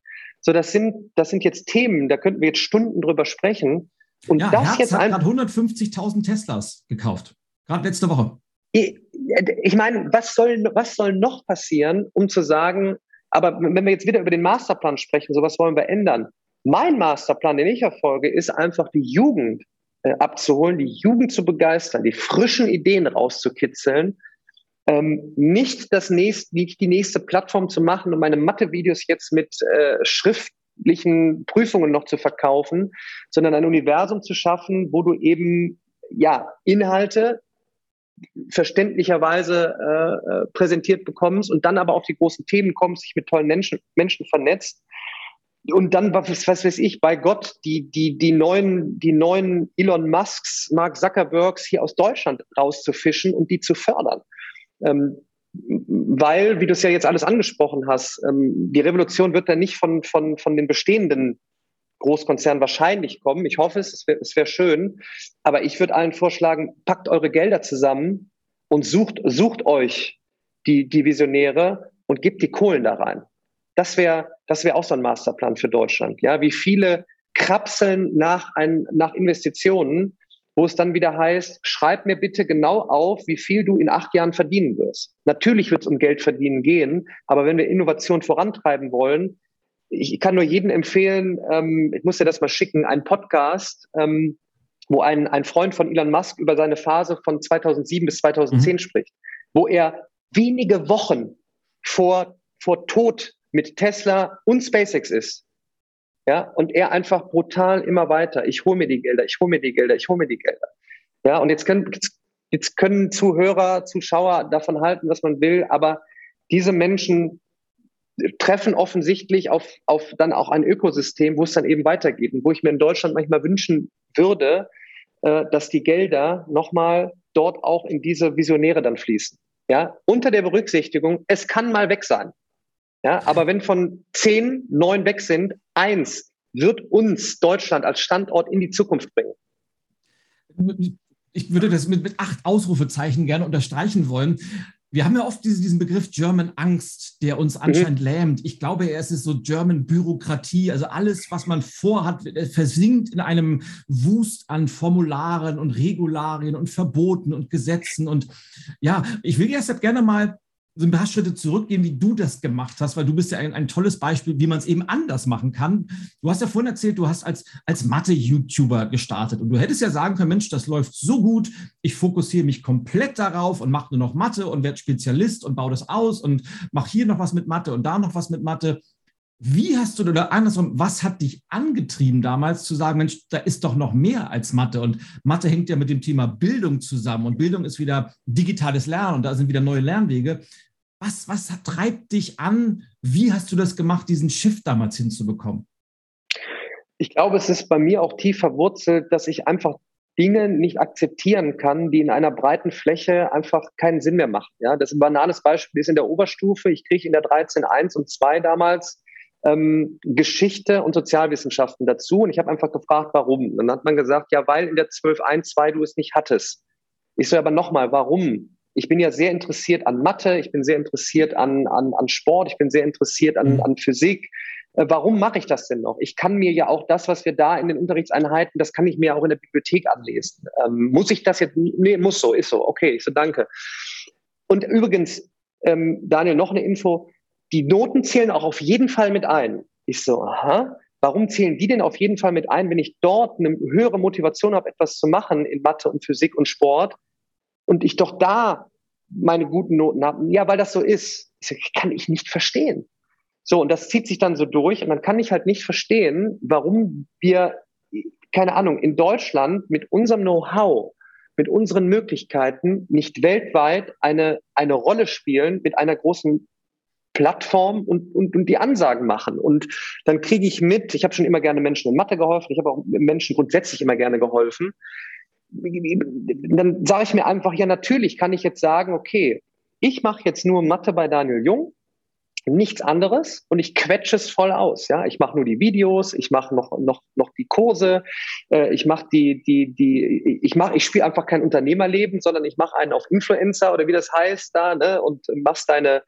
So, das sind, das sind jetzt Themen, da könnten wir jetzt Stunden drüber sprechen. Und ja, das Herz jetzt hat gerade 150.000 Teslas gekauft. Gerade letzte Woche. Ich, ich meine, was soll, was soll noch passieren, um zu sagen, aber wenn wir jetzt wieder über den Masterplan sprechen, so was wollen wir ändern? Mein Masterplan, den ich verfolge, ist einfach die Jugend äh, abzuholen, die Jugend zu begeistern, die frischen Ideen rauszukitzeln, ähm, nicht das nächste, nicht die nächste Plattform zu machen, um meine Mathe-Videos jetzt mit äh, Schrift mündlichen Prüfungen noch zu verkaufen, sondern ein Universum zu schaffen, wo du eben ja Inhalte verständlicherweise äh, äh präsentiert bekommst und dann aber auf die großen Themen kommst, sich mit tollen Menschen, Menschen vernetzt und dann, was, was weiß ich, bei Gott, die, die, die neuen, die neuen Elon Musks, Mark Zuckerbergs hier aus Deutschland rauszufischen und die zu fördern. Ähm, weil, wie du es ja jetzt alles angesprochen hast, ähm, die Revolution wird dann nicht von, von, von den bestehenden Großkonzernen wahrscheinlich kommen. Ich hoffe es, es wäre wär schön. Aber ich würde allen vorschlagen, packt eure Gelder zusammen und sucht, sucht euch die, die Visionäre und gebt die Kohlen da rein. Das wäre das wäre auch so ein Masterplan für Deutschland. Ja, wie viele krapseln nach, ein, nach Investitionen, wo es dann wieder heißt, schreib mir bitte genau auf, wie viel du in acht Jahren verdienen wirst. Natürlich wird es um Geld verdienen gehen, aber wenn wir Innovation vorantreiben wollen, ich kann nur jedem empfehlen, ähm, ich muss dir das mal schicken, ein Podcast, ähm, wo ein, ein Freund von Elon Musk über seine Phase von 2007 bis 2010 mhm. spricht, wo er wenige Wochen vor, vor Tod mit Tesla und SpaceX ist. Ja, und er einfach brutal immer weiter. Ich hole mir die Gelder, ich hole mir die Gelder, ich hole mir die Gelder. Ja, und jetzt können, jetzt können Zuhörer, Zuschauer davon halten, was man will, aber diese Menschen treffen offensichtlich auf, auf dann auch ein Ökosystem, wo es dann eben weitergeht und wo ich mir in Deutschland manchmal wünschen würde, äh, dass die Gelder nochmal dort auch in diese Visionäre dann fließen. Ja, unter der Berücksichtigung, es kann mal weg sein. Ja, aber wenn von zehn neun weg sind, eins wird uns Deutschland als Standort in die Zukunft bringen. Ich würde das mit, mit acht Ausrufezeichen gerne unterstreichen wollen. Wir haben ja oft diese, diesen Begriff German Angst, der uns mhm. anscheinend mhm. lähmt. Ich glaube, es ist so German Bürokratie. Also alles, was man vorhat, versinkt in einem Wust an Formularen und Regularien und Verboten und Gesetzen. Und ja, ich will deshalb gerne mal so ein paar Schritte zurückgehen, wie du das gemacht hast, weil du bist ja ein, ein tolles Beispiel, wie man es eben anders machen kann. Du hast ja vorhin erzählt, du hast als, als Mathe-YouTuber gestartet und du hättest ja sagen können, Mensch, das läuft so gut, ich fokussiere mich komplett darauf und mache nur noch Mathe und werde Spezialist und baue das aus und mache hier noch was mit Mathe und da noch was mit Mathe. Wie hast du, oder andersrum, was hat dich angetrieben damals zu sagen, Mensch, da ist doch noch mehr als Mathe und Mathe hängt ja mit dem Thema Bildung zusammen und Bildung ist wieder digitales Lernen und da sind wieder neue Lernwege. Was, was treibt dich an? Wie hast du das gemacht, diesen Shift damals hinzubekommen? Ich glaube, es ist bei mir auch tief verwurzelt, dass ich einfach Dinge nicht akzeptieren kann, die in einer breiten Fläche einfach keinen Sinn mehr machen. Ja, das ist ein banales Beispiel ist in der Oberstufe. Ich kriege in der 13.1 und 2 damals ähm, Geschichte und Sozialwissenschaften dazu. Und ich habe einfach gefragt, warum. Dann hat man gesagt, ja, weil in der 12.1, 2 du es nicht hattest. Ich so, aber nochmal, warum? Ich bin ja sehr interessiert an Mathe, ich bin sehr interessiert an, an, an Sport, ich bin sehr interessiert an, mhm. an Physik. Äh, warum mache ich das denn noch? Ich kann mir ja auch das, was wir da in den Unterrichtseinheiten, das kann ich mir auch in der Bibliothek anlesen. Ähm, muss ich das jetzt? Nee, muss so, ist so. Okay, ich so, danke. Und übrigens, ähm, Daniel, noch eine Info die Noten zählen auch auf jeden Fall mit ein. Ich so, aha, warum zählen die denn auf jeden Fall mit ein, wenn ich dort eine höhere Motivation habe, etwas zu machen in Mathe und Physik und Sport und ich doch da meine guten Noten habe? Ja, weil das so ist. Ich so, kann ich nicht verstehen. So, und das zieht sich dann so durch und dann kann ich halt nicht verstehen, warum wir, keine Ahnung, in Deutschland mit unserem Know-how, mit unseren Möglichkeiten nicht weltweit eine, eine Rolle spielen mit einer großen Plattform und, und, und die Ansagen machen. Und dann kriege ich mit, ich habe schon immer gerne Menschen in Mathe geholfen, ich habe auch Menschen grundsätzlich immer gerne geholfen. Dann sage ich mir einfach, ja, natürlich kann ich jetzt sagen, okay, ich mache jetzt nur Mathe bei Daniel Jung, nichts anderes und ich quetsche es voll aus. Ja, ich mache nur die Videos, ich mache noch noch noch die Kurse, äh, ich mache die die die ich mache ich spiele einfach kein Unternehmerleben, sondern ich mache einen auf Influencer oder wie das heißt da ne und machst deine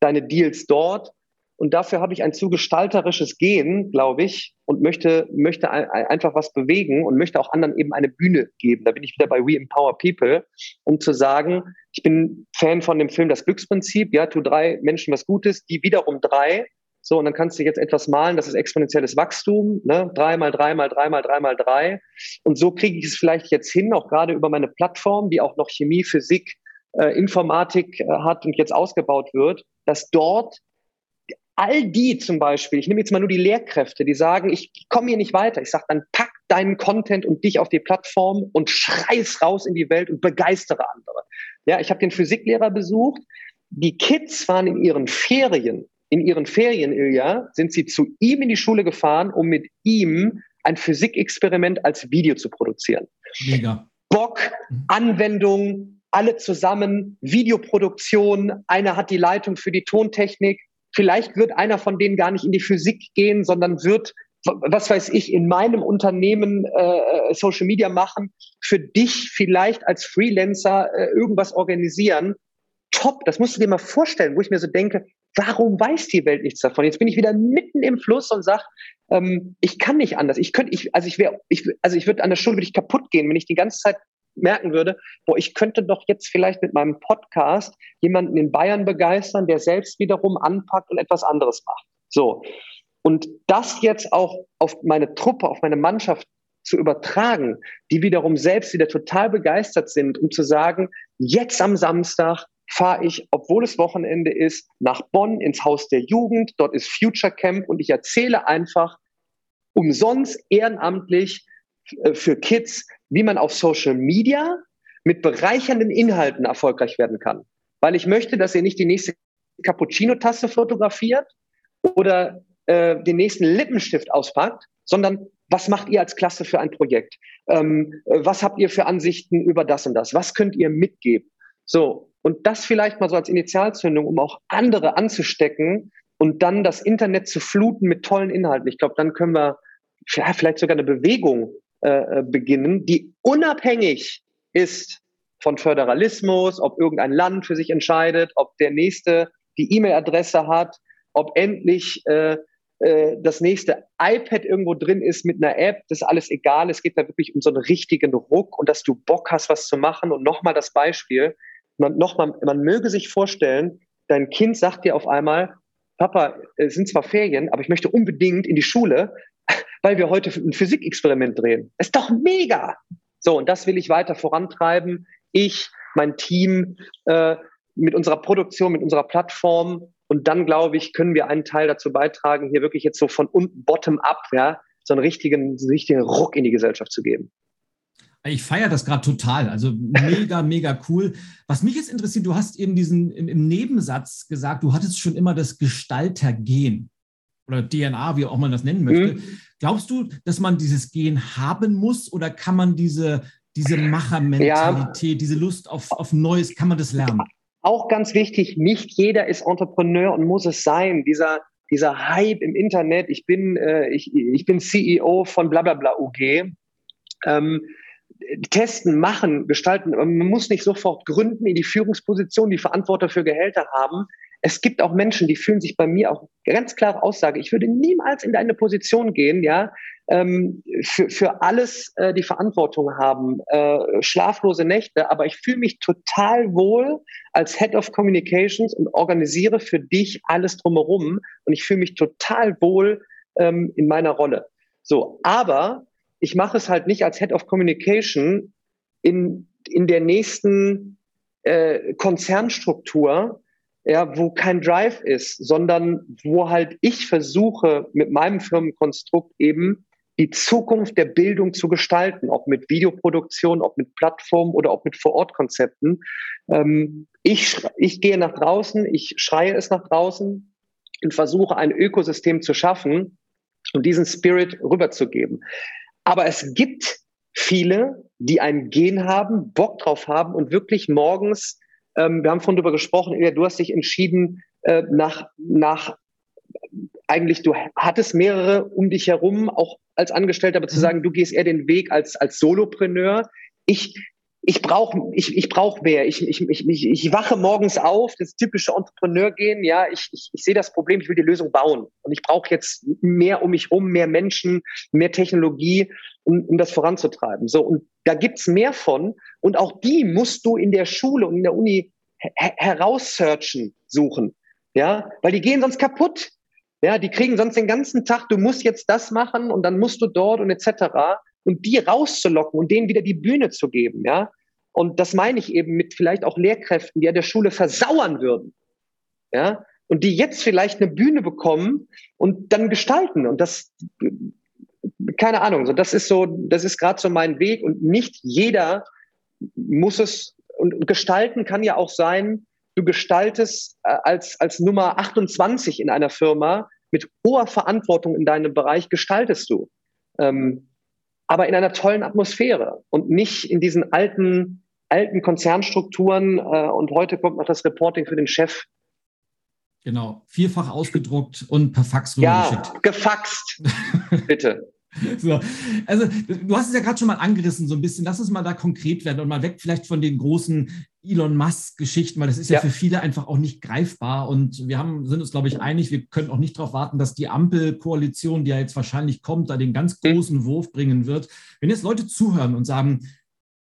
deine Deals dort. Und dafür habe ich ein zu gestalterisches Gehen, glaube ich, und möchte, möchte einfach was bewegen und möchte auch anderen eben eine Bühne geben. Da bin ich wieder bei We Empower People, um zu sagen, ich bin Fan von dem Film Das Glücksprinzip, ja, tu drei Menschen was Gutes, die wiederum drei. So, und dann kannst du jetzt etwas malen, das ist exponentielles Wachstum, ne? drei mal drei mal drei mal drei mal drei. Und so kriege ich es vielleicht jetzt hin, auch gerade über meine Plattform, die auch noch Chemie, Physik, äh, Informatik äh, hat und jetzt ausgebaut wird, dass dort all die zum Beispiel, ich nehme jetzt mal nur die Lehrkräfte, die sagen, ich komme hier nicht weiter. Ich sage, dann pack deinen Content und dich auf die Plattform und schreiß raus in die Welt und begeistere andere. Ja, ich habe den Physiklehrer besucht. Die Kids waren in ihren Ferien, in ihren Ferien, Ilja, sind sie zu ihm in die Schule gefahren, um mit ihm ein Physikexperiment als Video zu produzieren. Mega. Bock, mhm. Anwendung, alle zusammen, Videoproduktion, einer hat die Leitung für die Tontechnik. Vielleicht wird einer von denen gar nicht in die Physik gehen, sondern wird, was weiß ich, in meinem Unternehmen äh, Social Media machen, für dich vielleicht als Freelancer äh, irgendwas organisieren. Top, das musst du dir mal vorstellen, wo ich mir so denke, warum weiß die Welt nichts davon? Jetzt bin ich wieder mitten im Fluss und sage, ähm, ich kann nicht anders. Ich könnte, ich, also ich wäre, ich, also ich würde an der Schule würde ich kaputt gehen, wenn ich die ganze Zeit merken würde, boah, ich könnte doch jetzt vielleicht mit meinem Podcast jemanden in Bayern begeistern, der selbst wiederum anpackt und etwas anderes macht. So. Und das jetzt auch auf meine Truppe, auf meine Mannschaft zu übertragen, die wiederum selbst wieder total begeistert sind, um zu sagen, jetzt am Samstag fahre ich, obwohl es Wochenende ist, nach Bonn ins Haus der Jugend. Dort ist Future Camp und ich erzähle einfach umsonst ehrenamtlich für Kids, wie man auf Social Media mit bereichernden Inhalten erfolgreich werden kann. Weil ich möchte, dass ihr nicht die nächste Cappuccino-Tasse fotografiert oder äh, den nächsten Lippenstift auspackt, sondern was macht ihr als Klasse für ein Projekt? Ähm, was habt ihr für Ansichten über das und das? Was könnt ihr mitgeben? So, und das vielleicht mal so als Initialzündung, um auch andere anzustecken und dann das Internet zu fluten mit tollen Inhalten. Ich glaube, dann können wir ja, vielleicht sogar eine Bewegung äh, äh, beginnen, die unabhängig ist von Föderalismus, ob irgendein Land für sich entscheidet, ob der nächste die E-Mail-Adresse hat, ob endlich äh, äh, das nächste iPad irgendwo drin ist mit einer App, das ist alles egal. Es geht da wirklich um so einen richtigen Ruck und dass du Bock hast, was zu machen. Und nochmal das Beispiel, man, nochmal, man möge sich vorstellen, dein Kind sagt dir auf einmal, Papa, es sind zwar Ferien, aber ich möchte unbedingt in die Schule weil wir heute ein Physikexperiment drehen. ist doch mega. So, und das will ich weiter vorantreiben. Ich, mein Team, äh, mit unserer Produktion, mit unserer Plattform. Und dann, glaube ich, können wir einen Teil dazu beitragen, hier wirklich jetzt so von unten bottom up, ja, so einen richtigen, richtigen Ruck in die Gesellschaft zu geben. Ich feiere das gerade total. Also mega, mega cool. Was mich jetzt interessiert, du hast eben diesen im, Nebensatz gesagt, du hattest schon immer das Gestaltergen oder DNA, wie auch man das nennen möchte. Mhm. Glaubst du, dass man dieses Gen haben muss oder kann man diese, diese Machermentalität, ja. diese Lust auf, auf Neues, kann man das lernen? Auch ganz wichtig, nicht jeder ist Entrepreneur und muss es sein. Dieser, dieser Hype im Internet, ich bin, äh, ich, ich bin CEO von blablabla UG. Ähm, testen, machen, gestalten. Man muss nicht sofort gründen, in die Führungsposition, die Verantwortung für Gehälter haben es gibt auch Menschen, die fühlen sich bei mir auch ganz klare Aussage. Ich würde niemals in deine Position gehen, ja, ähm, für, für alles äh, die Verantwortung haben, äh, schlaflose Nächte, aber ich fühle mich total wohl als Head of Communications und organisiere für dich alles drumherum und ich fühle mich total wohl ähm, in meiner Rolle. So, aber ich mache es halt nicht als Head of Communication in, in der nächsten äh, Konzernstruktur, ja, wo kein Drive ist, sondern wo halt ich versuche, mit meinem Firmenkonstrukt eben die Zukunft der Bildung zu gestalten, ob mit Videoproduktion, ob mit Plattformen oder ob mit Vorortkonzepten. Ähm, ich, ich gehe nach draußen, ich schreie es nach draußen und versuche ein Ökosystem zu schaffen und diesen Spirit rüberzugeben. Aber es gibt viele, die ein Gen haben, Bock drauf haben und wirklich morgens ähm, wir haben vorhin darüber gesprochen, Ilja, du hast dich entschieden, äh, nach, nach eigentlich, du hattest mehrere um dich herum, auch als Angestellter, aber zu mhm. sagen, du gehst eher den Weg als, als Solopreneur. Ich, ich brauche ich, ich brauch mehr. Ich, ich, ich, ich, wache morgens auf, das typische Entrepreneur-Gehen. Ja, ich, ich, ich sehe das Problem, ich will die Lösung bauen. Und ich brauche jetzt mehr um mich herum, mehr Menschen, mehr Technologie, um, um das voranzutreiben. So, und da gibt's mehr von. Und auch die musst du in der Schule und in der Uni heraussearchen, suchen. Ja, weil die gehen sonst kaputt. Ja, die kriegen sonst den ganzen Tag, du musst jetzt das machen und dann musst du dort und etc und die rauszulocken und denen wieder die Bühne zu geben, ja. Und das meine ich eben mit vielleicht auch Lehrkräften, die an der Schule versauern würden, ja. und die jetzt vielleicht eine Bühne bekommen und dann gestalten. Und das, keine Ahnung, so das ist so, das ist gerade so mein Weg und nicht jeder muss es und gestalten kann ja auch sein, du gestaltest äh, als, als Nummer 28 in einer Firma mit hoher Verantwortung in deinem Bereich gestaltest du. Ähm, aber in einer tollen Atmosphäre und nicht in diesen alten, alten Konzernstrukturen. Äh, und heute kommt noch das Reporting für den Chef. Genau, vierfach ausgedruckt und per Fax rübergeschickt. Ja, gefaxt, bitte. So. Also, du hast es ja gerade schon mal angerissen, so ein bisschen. Lass uns mal da konkret werden und mal weg vielleicht von den großen Elon Musk-Geschichten, weil das ist ja. ja. für viele einfach auch nicht greifbar. Und wir haben, sind uns, glaube ich, einig, wir können auch nicht darauf warten, dass die Ampelkoalition, die ja jetzt wahrscheinlich kommt, da den ganz mhm. großen Wurf bringen wird. Wenn jetzt Leute zuhören und sagen,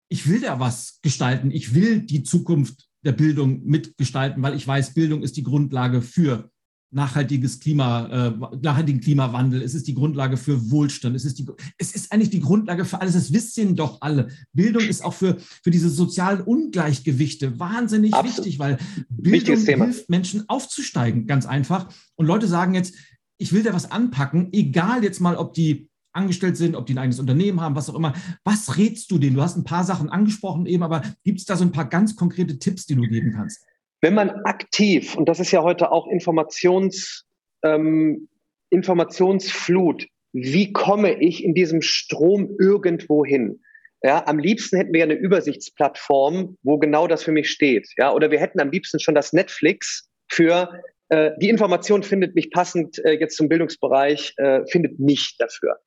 ich will da was gestalten, ich will die Zukunft der Bildung mitgestalten, weil ich weiß, Bildung ist die Grundlage für nachhaltiges Klima, äh, nachhaltigen Klimawandel, es ist die Grundlage für Wohlstand, es ist, die, es ist eigentlich die Grundlage für alles, das wissen doch alle. Bildung ist auch für, für diese sozialen Ungleichgewichte wahnsinnig Absolut. wichtig, weil Bildung hilft Menschen aufzusteigen, ganz einfach. Und Leute sagen jetzt, ich will da was anpacken, egal jetzt mal, ob die angestellt sind, ob die ein eigenes Unternehmen haben, was auch immer. Was rätst du denen? Du hast ein paar Sachen angesprochen eben, aber gibt es da so ein paar ganz konkrete Tipps, die du geben kannst? Wenn man aktiv, und das ist ja heute auch Informations, ähm, Informationsflut, wie komme ich in diesem Strom irgendwo hin? Ja, am liebsten hätten wir ja eine Übersichtsplattform, wo genau das für mich steht. Ja, oder wir hätten am liebsten schon das Netflix für äh, die Information findet mich passend äh, jetzt zum Bildungsbereich, äh, findet mich dafür.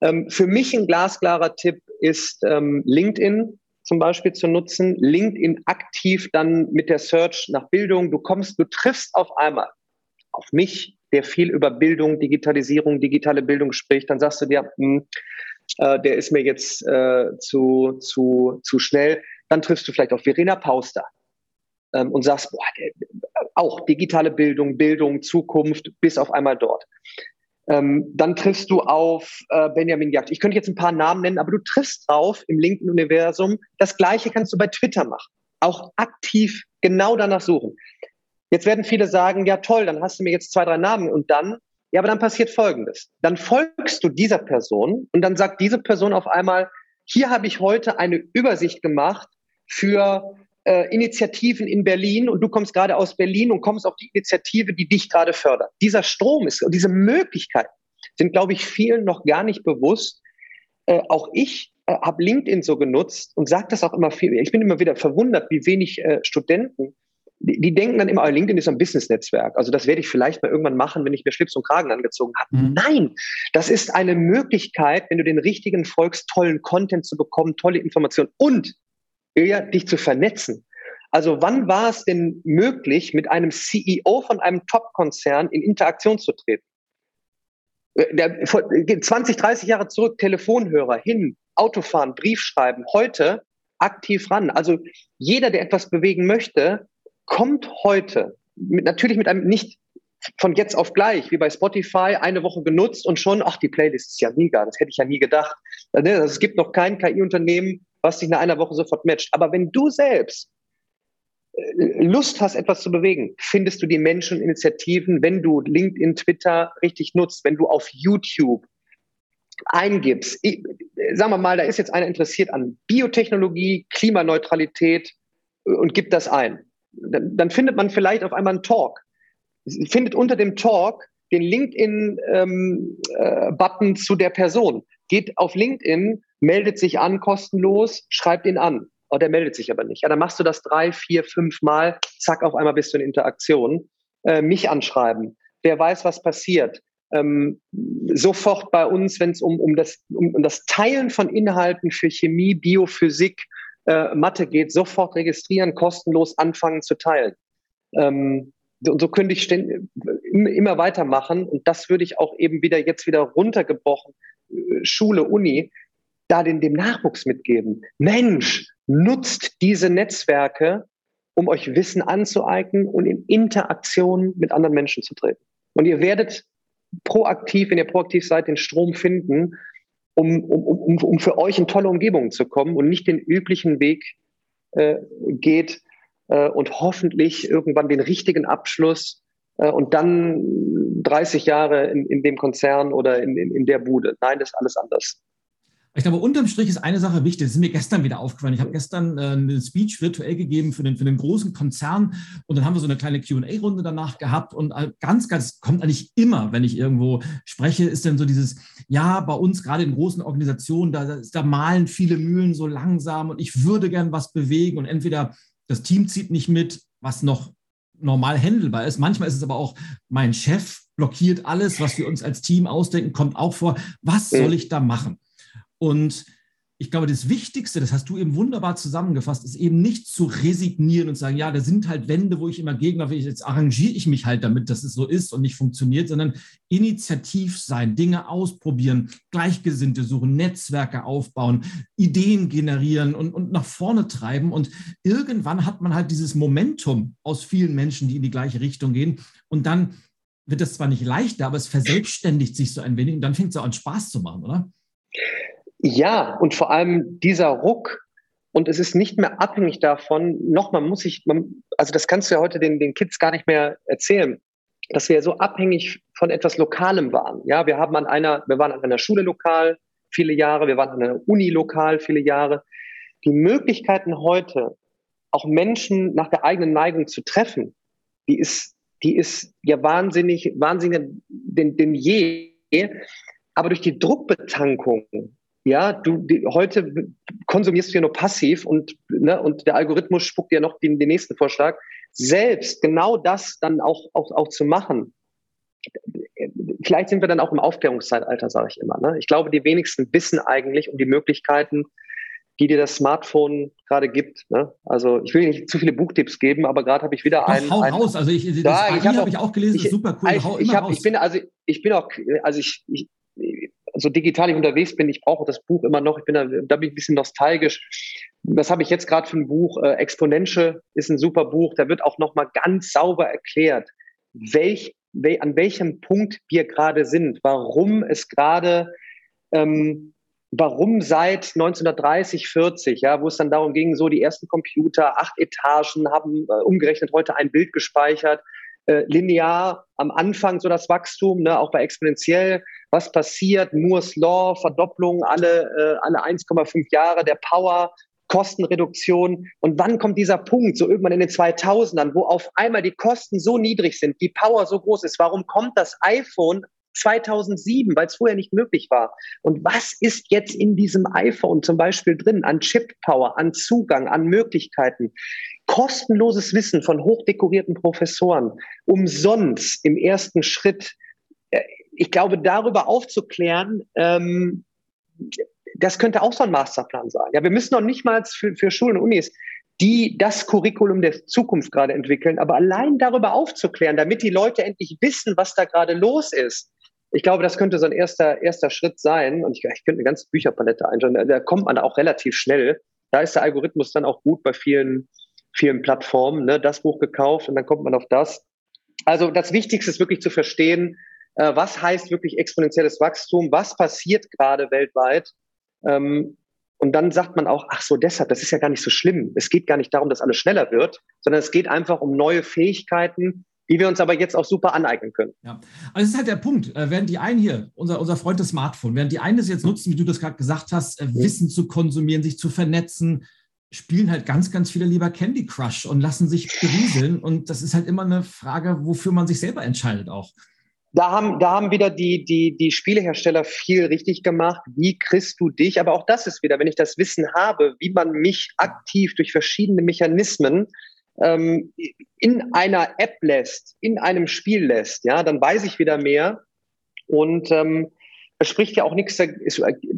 Ähm, für mich ein glasklarer Tipp ist ähm, LinkedIn zum Beispiel zu nutzen, LinkedIn aktiv dann mit der Search nach Bildung. Du kommst, du triffst auf einmal auf mich, der viel über Bildung, Digitalisierung, digitale Bildung spricht, dann sagst du dir, hm, äh, der ist mir jetzt äh, zu, zu, zu schnell. Dann triffst du vielleicht auf Verena Pauster ähm, und sagst, boah, der, auch digitale Bildung, Bildung, Zukunft, bis auf einmal dort. Ähm, dann triffst du auf äh, Benjamin Jagd. Ich könnte jetzt ein paar Namen nennen, aber du triffst drauf im LinkedIn-Universum. Das Gleiche kannst du bei Twitter machen. Auch aktiv genau danach suchen. Jetzt werden viele sagen, ja toll, dann hast du mir jetzt zwei, drei Namen und dann, ja, aber dann passiert Folgendes. Dann folgst du dieser Person und dann sagt diese Person auf einmal, hier habe ich heute eine Übersicht gemacht für äh, Initiativen in Berlin und du kommst gerade aus Berlin und kommst auf die Initiative, die dich gerade fördert. Dieser Strom ist, diese Möglichkeiten sind, glaube ich, vielen noch gar nicht bewusst. Äh, auch ich äh, habe LinkedIn so genutzt und sage das auch immer viel. Ich bin immer wieder verwundert, wie wenig äh, Studenten, die, die, denken dann immer, oh, LinkedIn ist ein Business-Netzwerk. Also das werde ich vielleicht mal irgendwann machen, wenn ich mir Schlips und Kragen angezogen habe. Mhm. Nein, das ist eine Möglichkeit, wenn du den richtigen folgst, tollen Content zu bekommen, tolle Informationen und eher dich zu vernetzen. Also wann war es denn möglich, mit einem CEO von einem Top-Konzern in Interaktion zu treten? Äh, der, 20, 30 Jahre zurück, Telefonhörer, hin, Autofahren, Briefschreiben, heute aktiv ran. Also jeder, der etwas bewegen möchte, kommt heute mit, natürlich mit einem nicht von jetzt auf gleich, wie bei Spotify, eine Woche genutzt und schon, ach, die Playlist ist ja mega, das hätte ich ja nie gedacht. Also, es gibt noch kein KI-Unternehmen, was dich nach einer Woche sofort matcht. Aber wenn du selbst äh, Lust hast, etwas zu bewegen, findest du die Menschen, Initiativen, wenn du LinkedIn, Twitter richtig nutzt, wenn du auf YouTube eingibst, ich, sagen wir mal, da ist jetzt einer interessiert an Biotechnologie, Klimaneutralität äh, und gibt das ein. Dann, dann findet man vielleicht auf einmal einen Talk. Findet unter dem Talk den LinkedIn-Button ähm, äh, zu der Person. Geht auf LinkedIn, meldet sich an kostenlos, schreibt ihn an. Oh, der meldet sich aber nicht. Ja, dann machst du das drei, vier, fünf Mal, zack, auf einmal bist du in Interaktion. Äh, mich anschreiben. Wer weiß, was passiert. Ähm, sofort bei uns, wenn es um, um, das, um, um das Teilen von Inhalten für Chemie, Biophysik, äh, Mathe geht, sofort registrieren, kostenlos anfangen zu teilen. Ähm, und so könnte ich immer weitermachen. Und das würde ich auch eben wieder jetzt wieder runtergebrochen, äh, Schule, Uni, da den, dem Nachwuchs mitgeben. Mensch, nutzt diese Netzwerke, um euch Wissen anzueignen und in Interaktion mit anderen Menschen zu treten. Und ihr werdet proaktiv, wenn ihr proaktiv seid, den Strom finden, um, um, um, um für euch in tolle Umgebungen zu kommen und nicht den üblichen Weg äh, geht äh, und hoffentlich irgendwann den richtigen Abschluss äh, und dann 30 Jahre in, in dem Konzern oder in, in, in der Bude. Nein, das ist alles anders. Ich glaube, unterm Strich ist eine Sache wichtig. Das ist mir gestern wieder aufgefallen. Ich habe gestern äh, eine Speech virtuell gegeben für den, für den großen Konzern und dann haben wir so eine kleine QA-Runde danach gehabt. Und äh, ganz, ganz kommt eigentlich immer, wenn ich irgendwo spreche, ist dann so dieses, ja, bei uns gerade in großen Organisationen, da, da malen viele Mühlen so langsam und ich würde gern was bewegen. Und entweder das Team zieht nicht mit, was noch normal handelbar ist. Manchmal ist es aber auch, mein Chef blockiert alles, was wir uns als Team ausdenken, kommt auch vor. Was soll ich da machen? Und ich glaube, das Wichtigste, das hast du eben wunderbar zusammengefasst, ist eben nicht zu resignieren und sagen, ja, da sind halt Wände, wo ich immer will, jetzt arrangiere ich mich halt damit, dass es so ist und nicht funktioniert, sondern initiativ sein, Dinge ausprobieren, Gleichgesinnte suchen, Netzwerke aufbauen, Ideen generieren und, und nach vorne treiben. Und irgendwann hat man halt dieses Momentum aus vielen Menschen, die in die gleiche Richtung gehen. Und dann wird das zwar nicht leichter, aber es verselbstständigt sich so ein wenig und dann fängt es auch an Spaß zu machen, oder? Ja, und vor allem dieser Ruck, und es ist nicht mehr abhängig davon, nochmal muss ich, man, also das kannst du ja heute den, den Kids gar nicht mehr erzählen, dass wir so abhängig von etwas Lokalem waren. Ja, wir haben an einer, wir waren an einer Schule lokal viele Jahre, wir waren an einer Uni lokal viele Jahre. Die Möglichkeiten heute, auch Menschen nach der eigenen Neigung zu treffen, die ist, die ist ja wahnsinnig, wahnsinnig denn, denn je. Aber durch die Druckbetankung ja, du die, heute konsumierst du ja nur passiv und, ne, und der Algorithmus spuckt dir noch den, den nächsten Vorschlag. Selbst genau das dann auch, auch, auch zu machen. Vielleicht sind wir dann auch im Aufklärungszeitalter, sage ich immer. Ne? Ich glaube, die wenigsten wissen eigentlich um die Möglichkeiten, die dir das Smartphone gerade gibt. Ne? Also ich will nicht zu viele Buchtipps geben, aber gerade habe ich wieder einen. Hau einen, raus. Also ich, das da, ich habe hab ich auch gelesen, ich, super cool. Ich, ich, hab, ich bin also ich bin auch also ich, ich so digital ich unterwegs bin, ich brauche das Buch immer noch. Ich bin da, da bin ich ein bisschen nostalgisch. Was habe ich jetzt gerade für ein Buch? Äh, Exponential ist ein super Buch. Da wird auch noch mal ganz sauber erklärt, welch, wel, an welchem Punkt wir gerade sind, warum es gerade ähm, warum seit 1930, 40, ja, wo es dann darum ging, so die ersten Computer, acht Etagen, haben äh, umgerechnet heute ein Bild gespeichert, äh, linear am Anfang so das Wachstum, ne, auch bei exponentiell, was passiert, Moore's Law, Verdopplung alle, äh, alle 1,5 Jahre der Power, Kostenreduktion. Und wann kommt dieser Punkt, so irgendwann in den 2000ern, wo auf einmal die Kosten so niedrig sind, die Power so groß ist? Warum kommt das iPhone 2007, weil es vorher nicht möglich war. Und was ist jetzt in diesem iPhone zum Beispiel drin an Chip Power, an Zugang, an Möglichkeiten? kostenloses Wissen von hochdekorierten Professoren, umsonst im ersten Schritt. Äh, ich glaube, darüber aufzuklären, ähm, das könnte auch so ein Masterplan sein. Ja, wir müssen noch nicht mal für, für Schulen und Unis die das Curriculum der Zukunft gerade entwickeln, aber allein darüber aufzuklären, damit die Leute endlich wissen, was da gerade los ist. Ich glaube, das könnte so ein erster, erster Schritt sein. Und ich, ich könnte eine ganze Bücherpalette einschauen. Da kommt man auch relativ schnell. Da ist der Algorithmus dann auch gut bei vielen vielen Plattformen, ne, das Buch gekauft und dann kommt man auf das. Also das Wichtigste ist wirklich zu verstehen, äh, was heißt wirklich exponentielles Wachstum, was passiert gerade weltweit. Ähm, und dann sagt man auch, ach so, deshalb, das ist ja gar nicht so schlimm. Es geht gar nicht darum, dass alles schneller wird, sondern es geht einfach um neue Fähigkeiten, die wir uns aber jetzt auch super aneignen können. Ja, also das ist halt der Punkt. Äh, während die einen hier, unser, unser Freund des Smartphone, während die einen das jetzt nutzen, wie du das gerade gesagt hast, äh, Wissen zu konsumieren, sich zu vernetzen, spielen halt ganz, ganz viele lieber Candy Crush und lassen sich berieseln. Und das ist halt immer eine Frage, wofür man sich selber entscheidet auch. Da haben, da haben wieder die, die, die Spielehersteller viel richtig gemacht. Wie kriegst du dich? Aber auch das ist wieder, wenn ich das Wissen habe, wie man mich aktiv durch verschiedene Mechanismen ähm, in einer App lässt, in einem Spiel lässt, ja, dann weiß ich wieder mehr. Und ähm, es spricht ja auch nichts,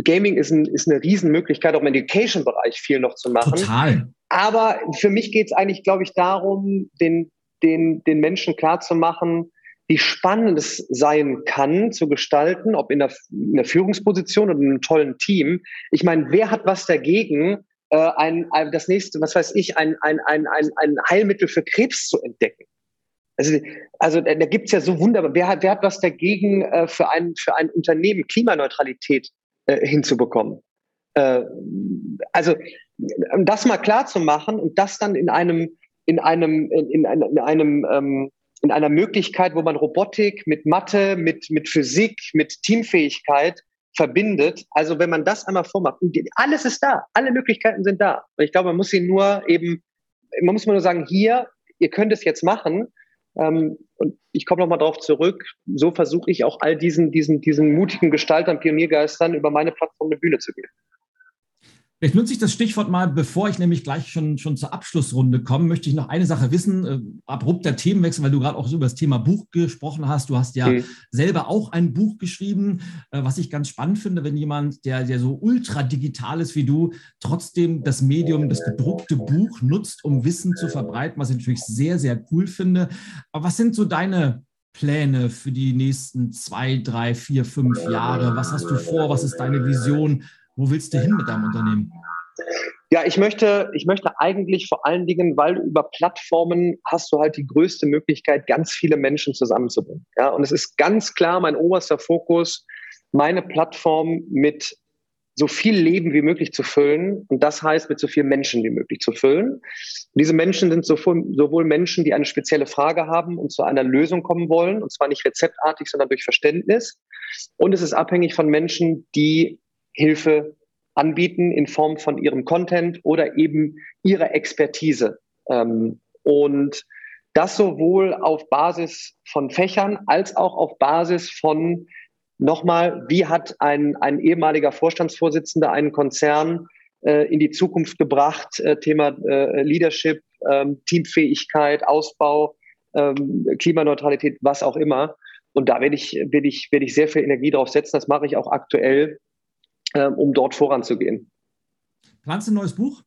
Gaming ist, ein, ist eine Riesenmöglichkeit, auch im Education-Bereich viel noch zu machen. Total. Aber für mich geht es eigentlich, glaube ich, darum, den, den, den Menschen klarzumachen, wie spannend es sein kann, zu gestalten, ob in der, in der Führungsposition oder in einem tollen Team. Ich meine, wer hat was dagegen, äh, ein, ein, das nächste, was weiß ich, ein, ein, ein, ein, ein Heilmittel für Krebs zu entdecken? Also, also da, gibt es ja so wunderbar, wer hat, wer hat was dagegen, äh, für, ein, für ein Unternehmen Klimaneutralität äh, hinzubekommen? Äh, also um das mal klar zu machen und das dann in einem, in einem, in, in in einem ähm, in einer Möglichkeit, wo man Robotik mit Mathe, mit, mit Physik, mit Teamfähigkeit verbindet. Also wenn man das einmal vormacht, alles ist da, alle Möglichkeiten sind da. Und ich glaube, man muss sie nur eben, man muss nur sagen, hier, ihr könnt es jetzt machen. Ähm, und ich komme nochmal darauf zurück. So versuche ich auch all diesen, diesen, diesen mutigen Gestaltern, Pioniergeistern über meine Plattform eine Bühne zu geben. Vielleicht nutze ich das Stichwort mal, bevor ich nämlich gleich schon, schon zur Abschlussrunde komme, möchte ich noch eine Sache wissen. Äh, abrupter Themenwechsel, weil du gerade auch über das Thema Buch gesprochen hast. Du hast ja mhm. selber auch ein Buch geschrieben, äh, was ich ganz spannend finde, wenn jemand, der, der so ultra digital ist wie du, trotzdem das Medium, das gedruckte Buch nutzt, um Wissen zu verbreiten, was ich natürlich sehr, sehr cool finde. Aber was sind so deine Pläne für die nächsten zwei, drei, vier, fünf Jahre? Was hast du vor? Was ist deine Vision? Wo willst du hin mit deinem Unternehmen? Ja, ich möchte, ich möchte eigentlich vor allen Dingen, weil über Plattformen hast du halt die größte Möglichkeit, ganz viele Menschen zusammenzubringen. Ja, und es ist ganz klar mein oberster Fokus, meine Plattform mit so viel Leben wie möglich zu füllen. Und das heißt, mit so vielen Menschen wie möglich zu füllen. Und diese Menschen sind sowohl, sowohl Menschen, die eine spezielle Frage haben und zu einer Lösung kommen wollen, und zwar nicht rezeptartig, sondern durch Verständnis. Und es ist abhängig von Menschen, die Hilfe anbieten in Form von ihrem Content oder eben ihrer Expertise. Ähm, und das sowohl auf Basis von Fächern als auch auf Basis von nochmal, wie hat ein, ein ehemaliger Vorstandsvorsitzender einen Konzern äh, in die Zukunft gebracht, äh, Thema äh, Leadership, ähm, Teamfähigkeit, Ausbau, ähm, Klimaneutralität, was auch immer. Und da werde ich, werde ich, werde ich sehr viel Energie drauf setzen. Das mache ich auch aktuell um dort voranzugehen. Planst du ein neues Buch?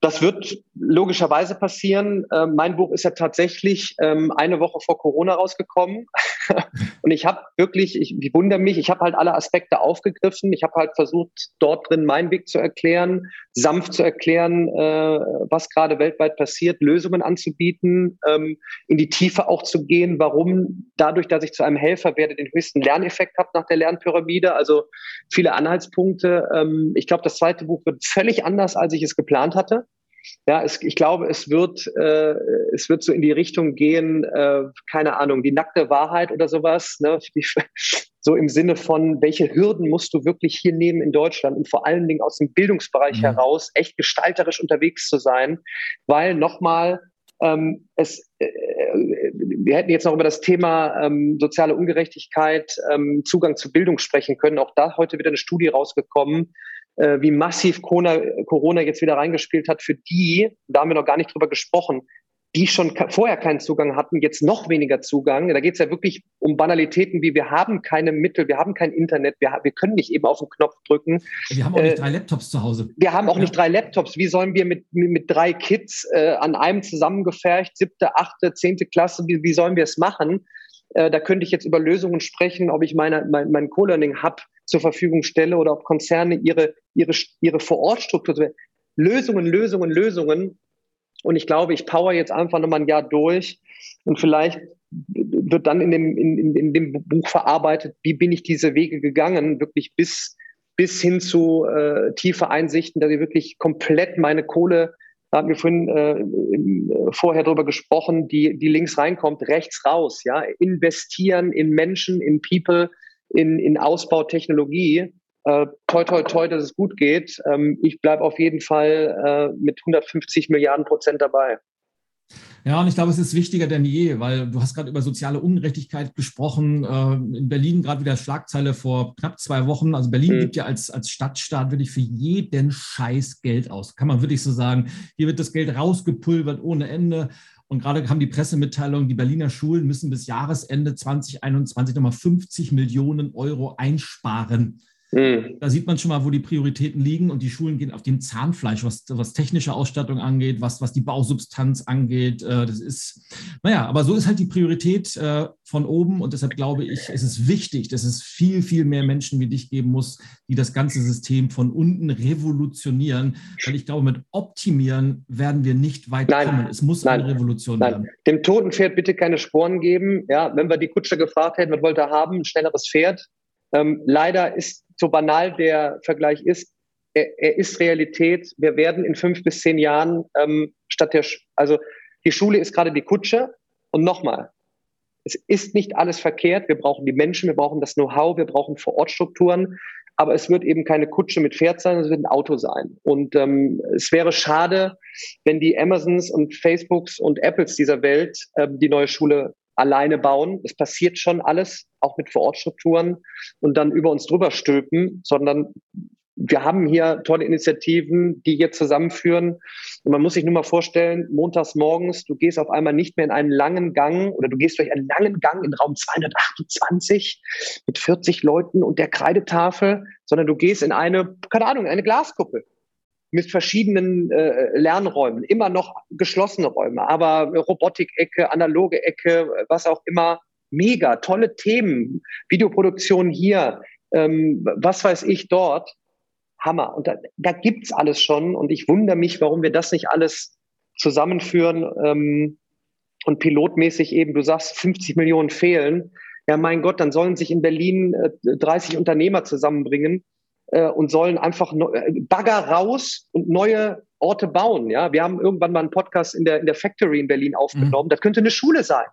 Das wird logischerweise passieren. Ähm, mein Buch ist ja tatsächlich ähm, eine Woche vor Corona rausgekommen. und ich habe wirklich, ich, ich wundere mich, ich habe halt alle Aspekte aufgegriffen. Ich habe halt versucht, dort drin meinen Weg zu erklären, sanft zu erklären, äh, was gerade weltweit passiert, Lösungen anzubieten, ähm, in die Tiefe auch zu gehen, warum dadurch, dass ich zu einem Helfer werde, den höchsten Lerneffekt habe nach der Lernpyramide. Also viele Anhaltspunkte. Ähm, ich glaube, das zweite Buch wird völlig anders, als ich es geplant hatte. Ja, es, ich glaube, es wird, äh, es wird so in die Richtung gehen, äh, keine Ahnung, die nackte Wahrheit oder sowas. Ne? So im Sinne von, welche Hürden musst du wirklich hier nehmen in Deutschland und vor allen Dingen aus dem Bildungsbereich mhm. heraus echt gestalterisch unterwegs zu sein, weil nochmal ähm, es, äh, wir hätten jetzt noch über das Thema ähm, soziale Ungerechtigkeit, ähm, Zugang zu Bildung sprechen können. Auch da heute wieder eine Studie rausgekommen, äh, wie massiv Corona, Corona jetzt wieder reingespielt hat für die, da haben wir noch gar nicht drüber gesprochen, die schon vorher keinen Zugang hatten, jetzt noch weniger Zugang. Da geht es ja wirklich um Banalitäten wie wir haben keine Mittel, wir haben kein Internet, wir, wir können nicht eben auf den Knopf drücken. Wir haben auch nicht äh, drei Laptops zu Hause. Wir haben auch ja. nicht drei Laptops. Wie sollen wir mit, mit drei Kids äh, an einem zusammengefercht, siebte, achte, zehnte Klasse, wie, wie sollen wir es machen? Äh, da könnte ich jetzt über Lösungen sprechen, ob ich meine, mein, mein Co-Learning-Hub zur Verfügung stelle oder ob Konzerne ihre, ihre, ihre Vorortstruktur, Lösungen, Lösungen, Lösungen. Und ich glaube, ich power jetzt einfach nochmal ein Jahr durch und vielleicht wird dann in dem, in, in dem Buch verarbeitet, wie bin ich diese Wege gegangen, wirklich bis, bis hin zu äh, tiefe Einsichten, dass ich wirklich komplett meine Kohle, da hatten wir vorhin äh, vorher drüber gesprochen, die, die links reinkommt, rechts raus, ja, investieren in Menschen, in People, in, in Ausbau Technologie. Äh, toi, toi, toi, dass es gut geht. Ähm, ich bleibe auf jeden Fall äh, mit 150 Milliarden Prozent dabei. Ja, und ich glaube, es ist wichtiger denn je, weil du hast gerade über soziale Ungerechtigkeit gesprochen. Äh, in Berlin gerade wieder Schlagzeile vor knapp zwei Wochen. Also Berlin mhm. gibt ja als, als Stadtstaat wirklich für jeden Scheiß Geld aus. Kann man wirklich so sagen. Hier wird das Geld rausgepulvert ohne Ende. Und gerade kam die Pressemitteilung, die Berliner Schulen müssen bis Jahresende 2021 nochmal 50 Millionen Euro einsparen. Mhm. Da sieht man schon mal, wo die Prioritäten liegen und die Schulen gehen auf dem Zahnfleisch, was, was technische Ausstattung angeht, was, was die Bausubstanz angeht. Äh, das ist, naja, aber so ist halt die Priorität äh, von oben und deshalb glaube ich, ist es wichtig, dass es viel, viel mehr Menschen wie dich geben muss, die das ganze System von unten revolutionieren, weil ich glaube, mit Optimieren werden wir nicht weit nein, kommen. Es muss nein, eine Revolution nein. werden. Dem toten Pferd bitte keine Sporen geben. Ja, wenn wir die Kutsche gefragt hätten, was wollte er haben, ein schnelleres Pferd. Ähm, leider ist so banal der Vergleich ist, er, er, ist Realität. Wir werden in fünf bis zehn Jahren ähm, statt der, also Die Schule ist gerade die Kutsche. Und nochmal, es ist nicht alles verkehrt. Wir brauchen die Menschen, wir brauchen das Know-how, wir brauchen Vorortstrukturen. Aber es wird eben keine Kutsche mit Pferd sein, es wird ein Auto sein. Und ähm, es wäre schade, wenn die Amazons und Facebooks und Apples dieser Welt ähm, die neue Schule alleine bauen. Es passiert schon alles, auch mit Vorortstrukturen und dann über uns drüber stülpen, sondern wir haben hier tolle Initiativen, die jetzt zusammenführen. Und man muss sich nur mal vorstellen, montags morgens, du gehst auf einmal nicht mehr in einen langen Gang oder du gehst durch einen langen Gang in Raum 228 mit 40 Leuten und der Kreidetafel, sondern du gehst in eine, keine Ahnung, eine Glaskuppel mit verschiedenen äh, Lernräumen, immer noch geschlossene Räume, aber Robotik-Ecke, analoge Ecke, was auch immer. Mega, tolle Themen, Videoproduktion hier, ähm, was weiß ich dort. Hammer. Und da, da gibt's alles schon. Und ich wundere mich, warum wir das nicht alles zusammenführen ähm, und pilotmäßig eben, du sagst, 50 Millionen fehlen. Ja, mein Gott, dann sollen sich in Berlin äh, 30 Unternehmer zusammenbringen äh, und sollen einfach äh, Bagger raus und neue Orte bauen. Ja, wir haben irgendwann mal einen Podcast in der, in der Factory in Berlin aufgenommen. Mhm. Das könnte eine Schule sein.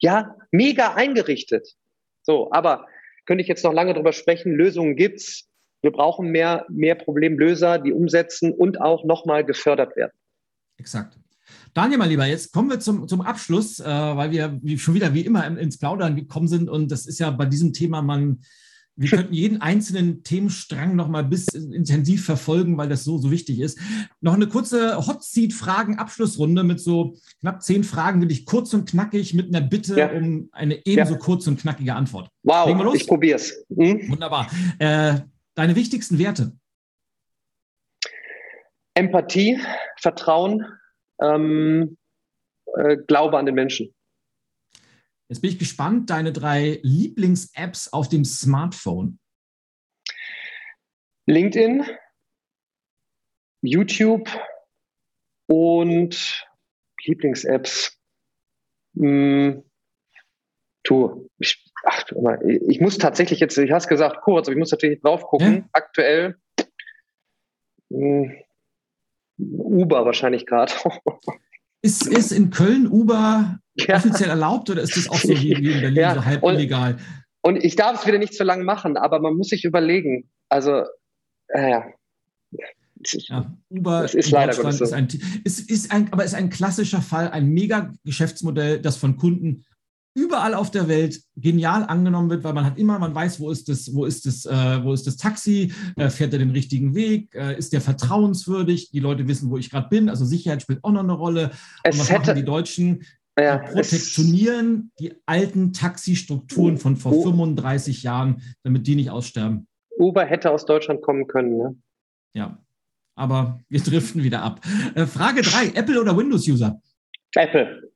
Ja, mega eingerichtet. So, aber könnte ich jetzt noch lange drüber sprechen. Lösungen gibt's. Wir brauchen mehr, mehr Problemlöser, die umsetzen und auch nochmal gefördert werden. Exakt. Daniel, mein Lieber, jetzt kommen wir zum, zum Abschluss, äh, weil wir wie, schon wieder wie immer ins Plaudern gekommen sind. Und das ist ja bei diesem Thema, man, wir könnten jeden einzelnen Themenstrang nochmal bis intensiv verfolgen, weil das so, so wichtig ist. Noch eine kurze Hot Seat-Fragen-Abschlussrunde mit so knapp zehn Fragen, wirklich kurz und knackig, mit einer Bitte ja. um eine ebenso ja. kurze und knackige Antwort. Wow, ich probier's. Mhm. Wunderbar. Äh, Deine wichtigsten Werte? Empathie, Vertrauen, ähm, äh, Glaube an den Menschen. Jetzt bin ich gespannt, deine drei Lieblings-Apps auf dem Smartphone. LinkedIn, YouTube und Lieblings-Apps. Hm, tu, ich ach, ich muss tatsächlich jetzt, ich hast gesagt kurz, aber ich muss natürlich drauf gucken. Ja. Aktuell hm, Uber wahrscheinlich gerade. Ist, ist in Köln Uber ja. offiziell erlaubt oder ist das auch so wie, in Berlin ja. so halb und, illegal? Und ich darf es wieder nicht zu lang machen, aber man muss sich überlegen. Also, äh, ja. Uber das ist leider so. ist, ein, ist, ist ein, aber ist ein klassischer Fall, ein mega Geschäftsmodell, das von Kunden überall auf der Welt genial angenommen wird, weil man hat immer, man weiß, wo ist das, wo ist das, äh, wo ist das Taxi, äh, fährt er den richtigen Weg, äh, ist der vertrauenswürdig, die Leute wissen, wo ich gerade bin, also Sicherheit spielt auch noch eine Rolle. Es Und was hätte, machen die Deutschen? Ja, protektionieren die alten Taxistrukturen von vor oh, 35 Jahren, damit die nicht aussterben. Uber hätte aus Deutschland kommen können, ne? Ja, aber wir driften wieder ab. Äh, Frage 3, Apple oder Windows-User? Apple.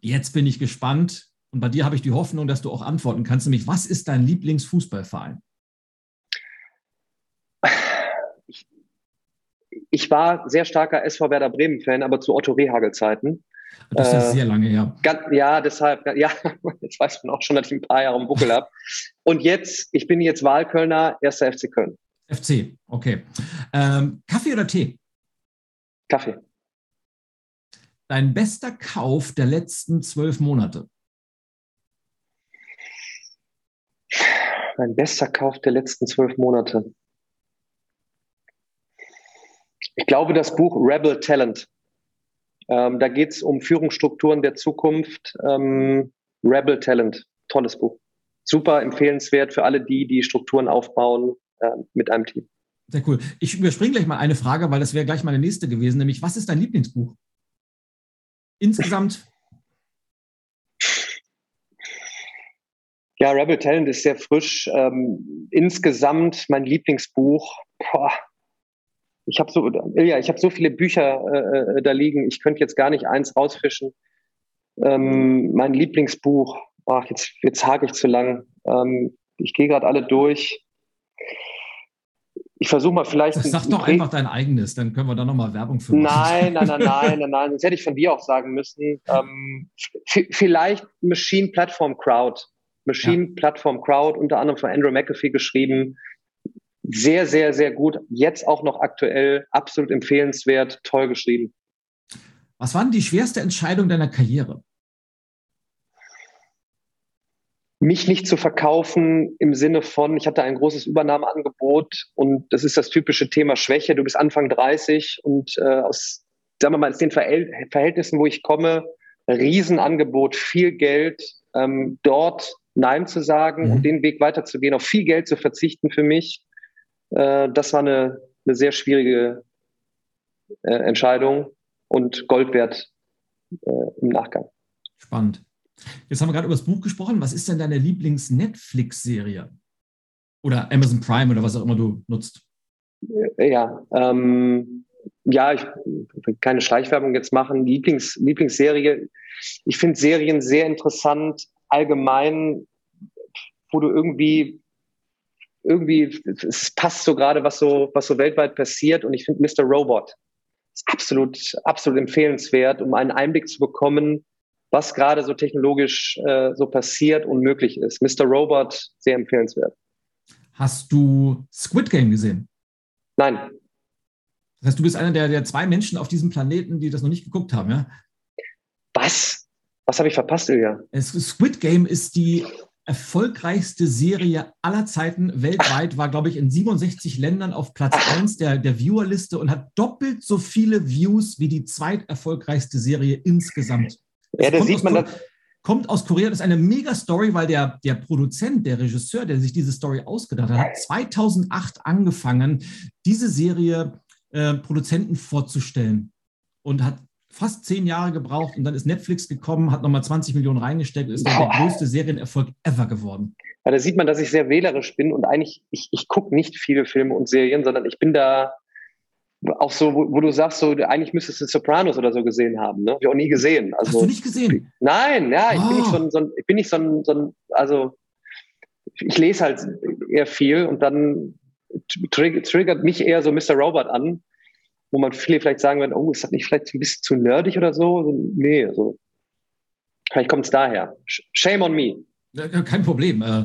Jetzt bin ich gespannt und bei dir habe ich die Hoffnung, dass du auch antworten kannst, nämlich was ist dein Lieblingsfußballverein? Ich, ich war sehr starker SV Werder Bremen-Fan, aber zu Otto Rehagel-Zeiten. Das ist äh, sehr lange her. Ja, deshalb, ja, jetzt weiß man auch schon, dass ich ein paar Jahre im Buckel habe. Und jetzt, ich bin jetzt Wahlkölner, erster FC Köln. FC, okay. Ähm, Kaffee oder Tee? Kaffee. Dein bester Kauf der letzten zwölf Monate? Mein bester Kauf der letzten zwölf Monate. Ich glaube, das Buch Rebel Talent. Ähm, da geht es um Führungsstrukturen der Zukunft. Ähm, Rebel Talent, tolles Buch. Super empfehlenswert für alle die, die Strukturen aufbauen äh, mit einem Team. Sehr cool. Ich überspringe gleich mal eine Frage, weil das wäre gleich meine nächste gewesen, nämlich was ist dein Lieblingsbuch? insgesamt? Ja, Rebel Talent ist sehr frisch. Ähm, insgesamt mein Lieblingsbuch. Boah. Ich habe so, ja, ich habe so viele Bücher äh, äh, da liegen. Ich könnte jetzt gar nicht eins rausfischen. Ähm, mein Lieblingsbuch. Ach, jetzt, jetzt hake ich zu lang. Ähm, ich gehe gerade alle durch ich versuche mal vielleicht. Das sag doch einfach dein eigenes, dann können wir da nochmal Werbung für machen. Nein, nein, nein, nein, nein, nein, das hätte ich von dir auch sagen müssen. Ähm, vielleicht Machine Platform Crowd. Machine ja. Platform Crowd, unter anderem von Andrew McAfee geschrieben. Sehr, sehr, sehr gut. Jetzt auch noch aktuell, absolut empfehlenswert, toll geschrieben. Was war denn die schwerste Entscheidung deiner Karriere? mich nicht zu verkaufen im Sinne von, ich hatte ein großes Übernahmeangebot und das ist das typische Thema Schwäche. Du bist Anfang 30 und äh, aus, sagen wir mal, aus den Verhältnissen, wo ich komme, Riesenangebot, viel Geld, ähm, dort Nein zu sagen mhm. und den Weg weiterzugehen, auf viel Geld zu verzichten für mich, äh, das war eine, eine sehr schwierige äh, Entscheidung und Gold wert äh, im Nachgang. Spannend. Jetzt haben wir gerade über das Buch gesprochen. Was ist denn deine Lieblings-Netflix-Serie? Oder Amazon Prime oder was auch immer du nutzt? Ja, ähm, ja, ich will keine Schleichwerbung jetzt machen. Lieblings, Lieblingsserie. Ich finde Serien sehr interessant, allgemein, wo du irgendwie, irgendwie, es passt so gerade, was so, was so weltweit passiert. Und ich finde Mr. Robot ist absolut, absolut empfehlenswert, um einen Einblick zu bekommen, was gerade so technologisch äh, so passiert und möglich ist. Mr. Robot, sehr empfehlenswert. Hast du Squid Game gesehen? Nein. Das heißt, du bist einer der, der zwei Menschen auf diesem Planeten, die das noch nicht geguckt haben, ja? Was? Was habe ich verpasst, Ilja? Squid Game ist die erfolgreichste Serie aller Zeiten weltweit, war, glaube ich, in 67 Ländern auf Platz 1 der, der Viewerliste und hat doppelt so viele Views wie die zweiterfolgreichste Serie insgesamt. Ja, da sieht man das. Kommt aus Korea, das ist eine mega Story, weil der, der Produzent, der Regisseur, der sich diese Story ausgedacht hat, hat 2008 angefangen, diese Serie äh, Produzenten vorzustellen und hat fast zehn Jahre gebraucht und dann ist Netflix gekommen, hat nochmal 20 Millionen reingesteckt und ist dann der größte Serienerfolg ever geworden. Ja, da sieht man, dass ich sehr wählerisch bin und eigentlich, ich, ich gucke nicht viele Filme und Serien, sondern ich bin da auch so, wo, wo, du sagst, so eigentlich müsstest du Sopranos oder so gesehen haben. Ne? Hab ich auch nie gesehen. Also, Hast du nicht gesehen? Nein, ja, ich oh. bin nicht so ein, so ein, ich bin nicht so ein, so ein, also ich lese halt eher viel und dann triggert mich eher so Mr. Robot an, wo man viele vielleicht sagen werden, oh, ist das nicht vielleicht ein bisschen zu nerdig oder so? so nee, so. Vielleicht kommt es daher. Shame on me. Kein Problem. Äh,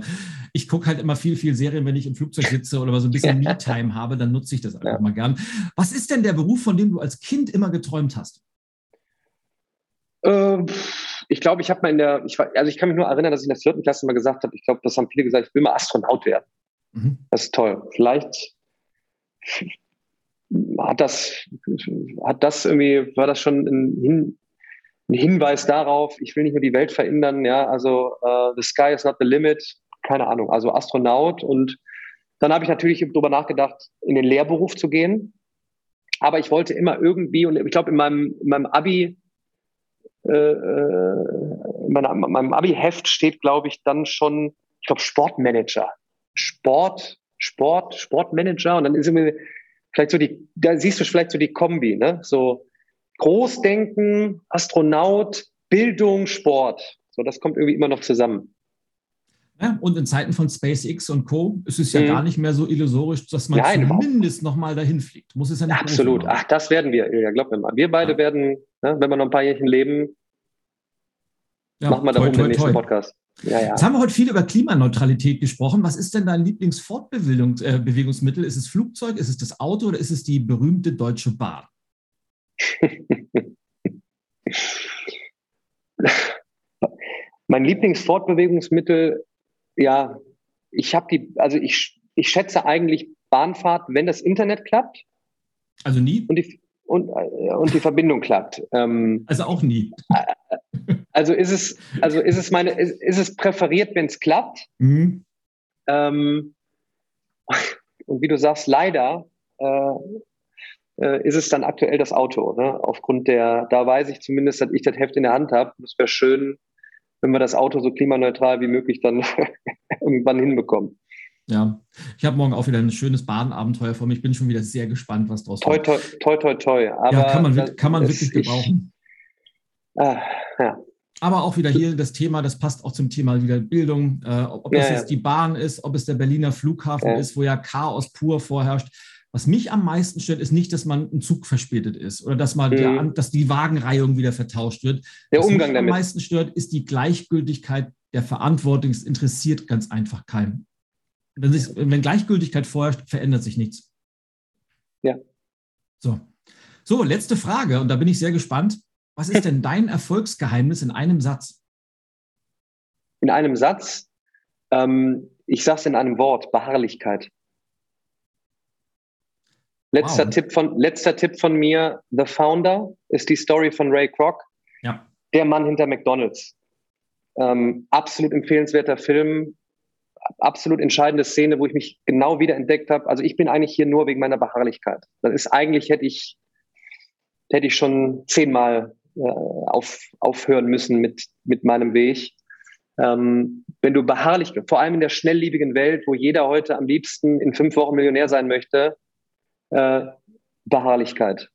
ich gucke halt immer viel, viel Serien, wenn ich im Flugzeug sitze oder so ein bisschen Me-Time habe, dann nutze ich das einfach ja. mal gern. Was ist denn der Beruf, von dem du als Kind immer geträumt hast? Ähm, ich glaube, ich habe mal in der, ich war, also ich kann mich nur erinnern, dass ich in der vierten Klasse mal gesagt habe, ich glaube, das haben viele gesagt, ich will mal Astronaut werden. Mhm. Das ist toll. Vielleicht hat das, hat das irgendwie, war das schon ein, Hin, ein Hinweis darauf, ich will nicht nur die Welt verändern, ja, also uh, the sky is not the limit, keine Ahnung, also Astronaut. Und dann habe ich natürlich darüber nachgedacht, in den Lehrberuf zu gehen. Aber ich wollte immer irgendwie, und ich glaube, in meinem, in meinem Abi, äh, äh in meiner, meinem Abi-Heft steht, glaube ich, dann schon, ich glaube, Sportmanager. Sport, Sport, Sportmanager. Und dann ist irgendwie vielleicht so die, da siehst du vielleicht so die Kombi, ne? So Großdenken, Astronaut, Bildung, Sport. So, das kommt irgendwie immer noch zusammen. Ja, und in Zeiten von SpaceX und Co. ist es ja mhm. gar nicht mehr so illusorisch, dass man Nein, zumindest nochmal dahin fliegt. Muss es ja nicht Absolut. Ach, das werden wir. Ja, glaub mir mal. Wir beide ja. werden, ne, wenn wir noch ein paar Jährchen leben, ja, machen wir darum den nächsten toi. Podcast. Ja, ja. Jetzt haben wir heute viel über Klimaneutralität gesprochen. Was ist denn dein Lieblingsfortbewegungsmittel? Äh, ist es Flugzeug, ist es das Auto oder ist es die berühmte Deutsche Bahn? mein Lieblingsfortbewegungsmittel ja, ich habe die, also ich, ich schätze eigentlich Bahnfahrt, wenn das Internet klappt. Also nie? Und die, und, äh, und die Verbindung klappt. Ähm, also auch nie. Also ist es, also ist es meine, ist, ist es präferiert, wenn es klappt. Mhm. Ähm, und wie du sagst, leider äh, äh, ist es dann aktuell das Auto. Ne? Aufgrund der, da weiß ich zumindest, dass ich das Heft in der Hand habe. Es wäre schön, wenn wir das Auto so klimaneutral wie möglich dann irgendwann hinbekommen. Ja, ich habe morgen auch wieder ein schönes Badenabenteuer vor mir. Ich bin schon wieder sehr gespannt, was draus toi, toi, toi, toi, toi. Aber ja, kann man, kann man wirklich gebrauchen. Ich, ah, ja. Aber auch wieder hier das Thema, das passt auch zum Thema wieder Bildung, äh, ob, ob ja, das jetzt die Bahn ist, ob es der Berliner Flughafen ja. ist, wo ja Chaos pur vorherrscht. Was mich am meisten stört, ist nicht, dass man ein Zug verspätet ist oder dass mal mhm. dass die Wagenreihung wieder vertauscht wird. Der Was Umgang mich am meisten stört, ist die Gleichgültigkeit der Verantwortung. Es interessiert ganz einfach keinen. Wenn, sich, wenn Gleichgültigkeit vorherrscht, verändert sich nichts. Ja. So. So, letzte Frage, und da bin ich sehr gespannt. Was ist denn dein Erfolgsgeheimnis in einem Satz? In einem Satz? Ähm, ich sage es in einem Wort, Beharrlichkeit. Letzter, wow. Tipp von, letzter Tipp von mir, The Founder ist die Story von Ray Kroc. Ja. Der Mann hinter McDonald's. Ähm, absolut empfehlenswerter Film, absolut entscheidende Szene, wo ich mich genau wieder entdeckt habe. Also ich bin eigentlich hier nur wegen meiner Beharrlichkeit. Das ist eigentlich, hätte ich, hätte ich schon zehnmal äh, auf, aufhören müssen mit, mit meinem Weg. Ähm, wenn du beharrlich, vor allem in der schnelllebigen Welt, wo jeder heute am liebsten in fünf Wochen Millionär sein möchte, äh, Beharrlichkeit.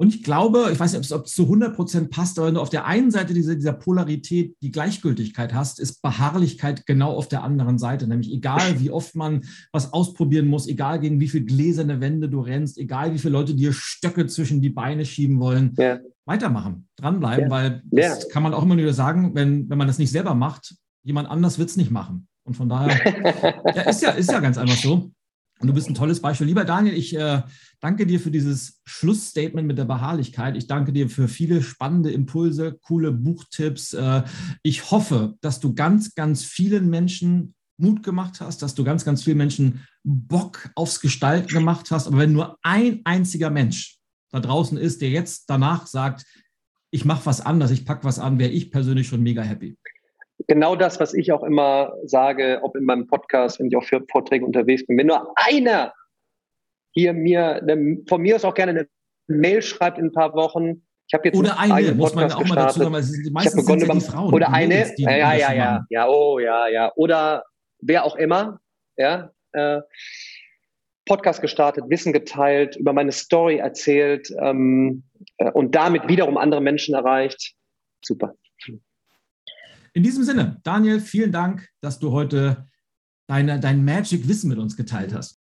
Und ich glaube, ich weiß nicht, ob es zu 100 Prozent passt, aber wenn du auf der einen Seite dieser, dieser Polarität die Gleichgültigkeit hast, ist Beharrlichkeit genau auf der anderen Seite. Nämlich egal, wie oft man was ausprobieren muss, egal gegen wie viele gläserne Wände du rennst, egal wie viele Leute dir Stöcke zwischen die Beine schieben wollen, ja. weitermachen, dranbleiben, ja. weil das ja. kann man auch immer wieder sagen, wenn, wenn man das nicht selber macht, jemand anders wird es nicht machen. Und von daher, ja, ist ja, ist ja ganz einfach so. Und du bist ein tolles Beispiel. Lieber Daniel, ich äh, danke dir für dieses Schlussstatement mit der Beharrlichkeit. Ich danke dir für viele spannende Impulse, coole Buchtipps. Äh, ich hoffe, dass du ganz, ganz vielen Menschen Mut gemacht hast, dass du ganz, ganz vielen Menschen Bock aufs Gestalten gemacht hast. Aber wenn nur ein einziger Mensch da draußen ist, der jetzt danach sagt, ich mache was anders, ich packe was an, wäre ich persönlich schon mega happy genau das, was ich auch immer sage, ob in meinem Podcast, wenn ich auch für Vorträge unterwegs bin. Wenn nur einer hier mir, eine, von mir aus auch gerne eine Mail schreibt in ein paar Wochen. Ich habe jetzt oder eine, muss man auch mal dazu sagen, weil die meisten sind ja die Frauen. Oder eine, Mädels, ja, ja, ja, ja, ja, oh, ja, ja. Oder wer auch immer, ja, äh, Podcast gestartet, Wissen geteilt, über meine Story erzählt ähm, äh, und damit wiederum andere Menschen erreicht. Super. In diesem Sinne, Daniel, vielen Dank, dass du heute deine, dein Magic-Wissen mit uns geteilt hast.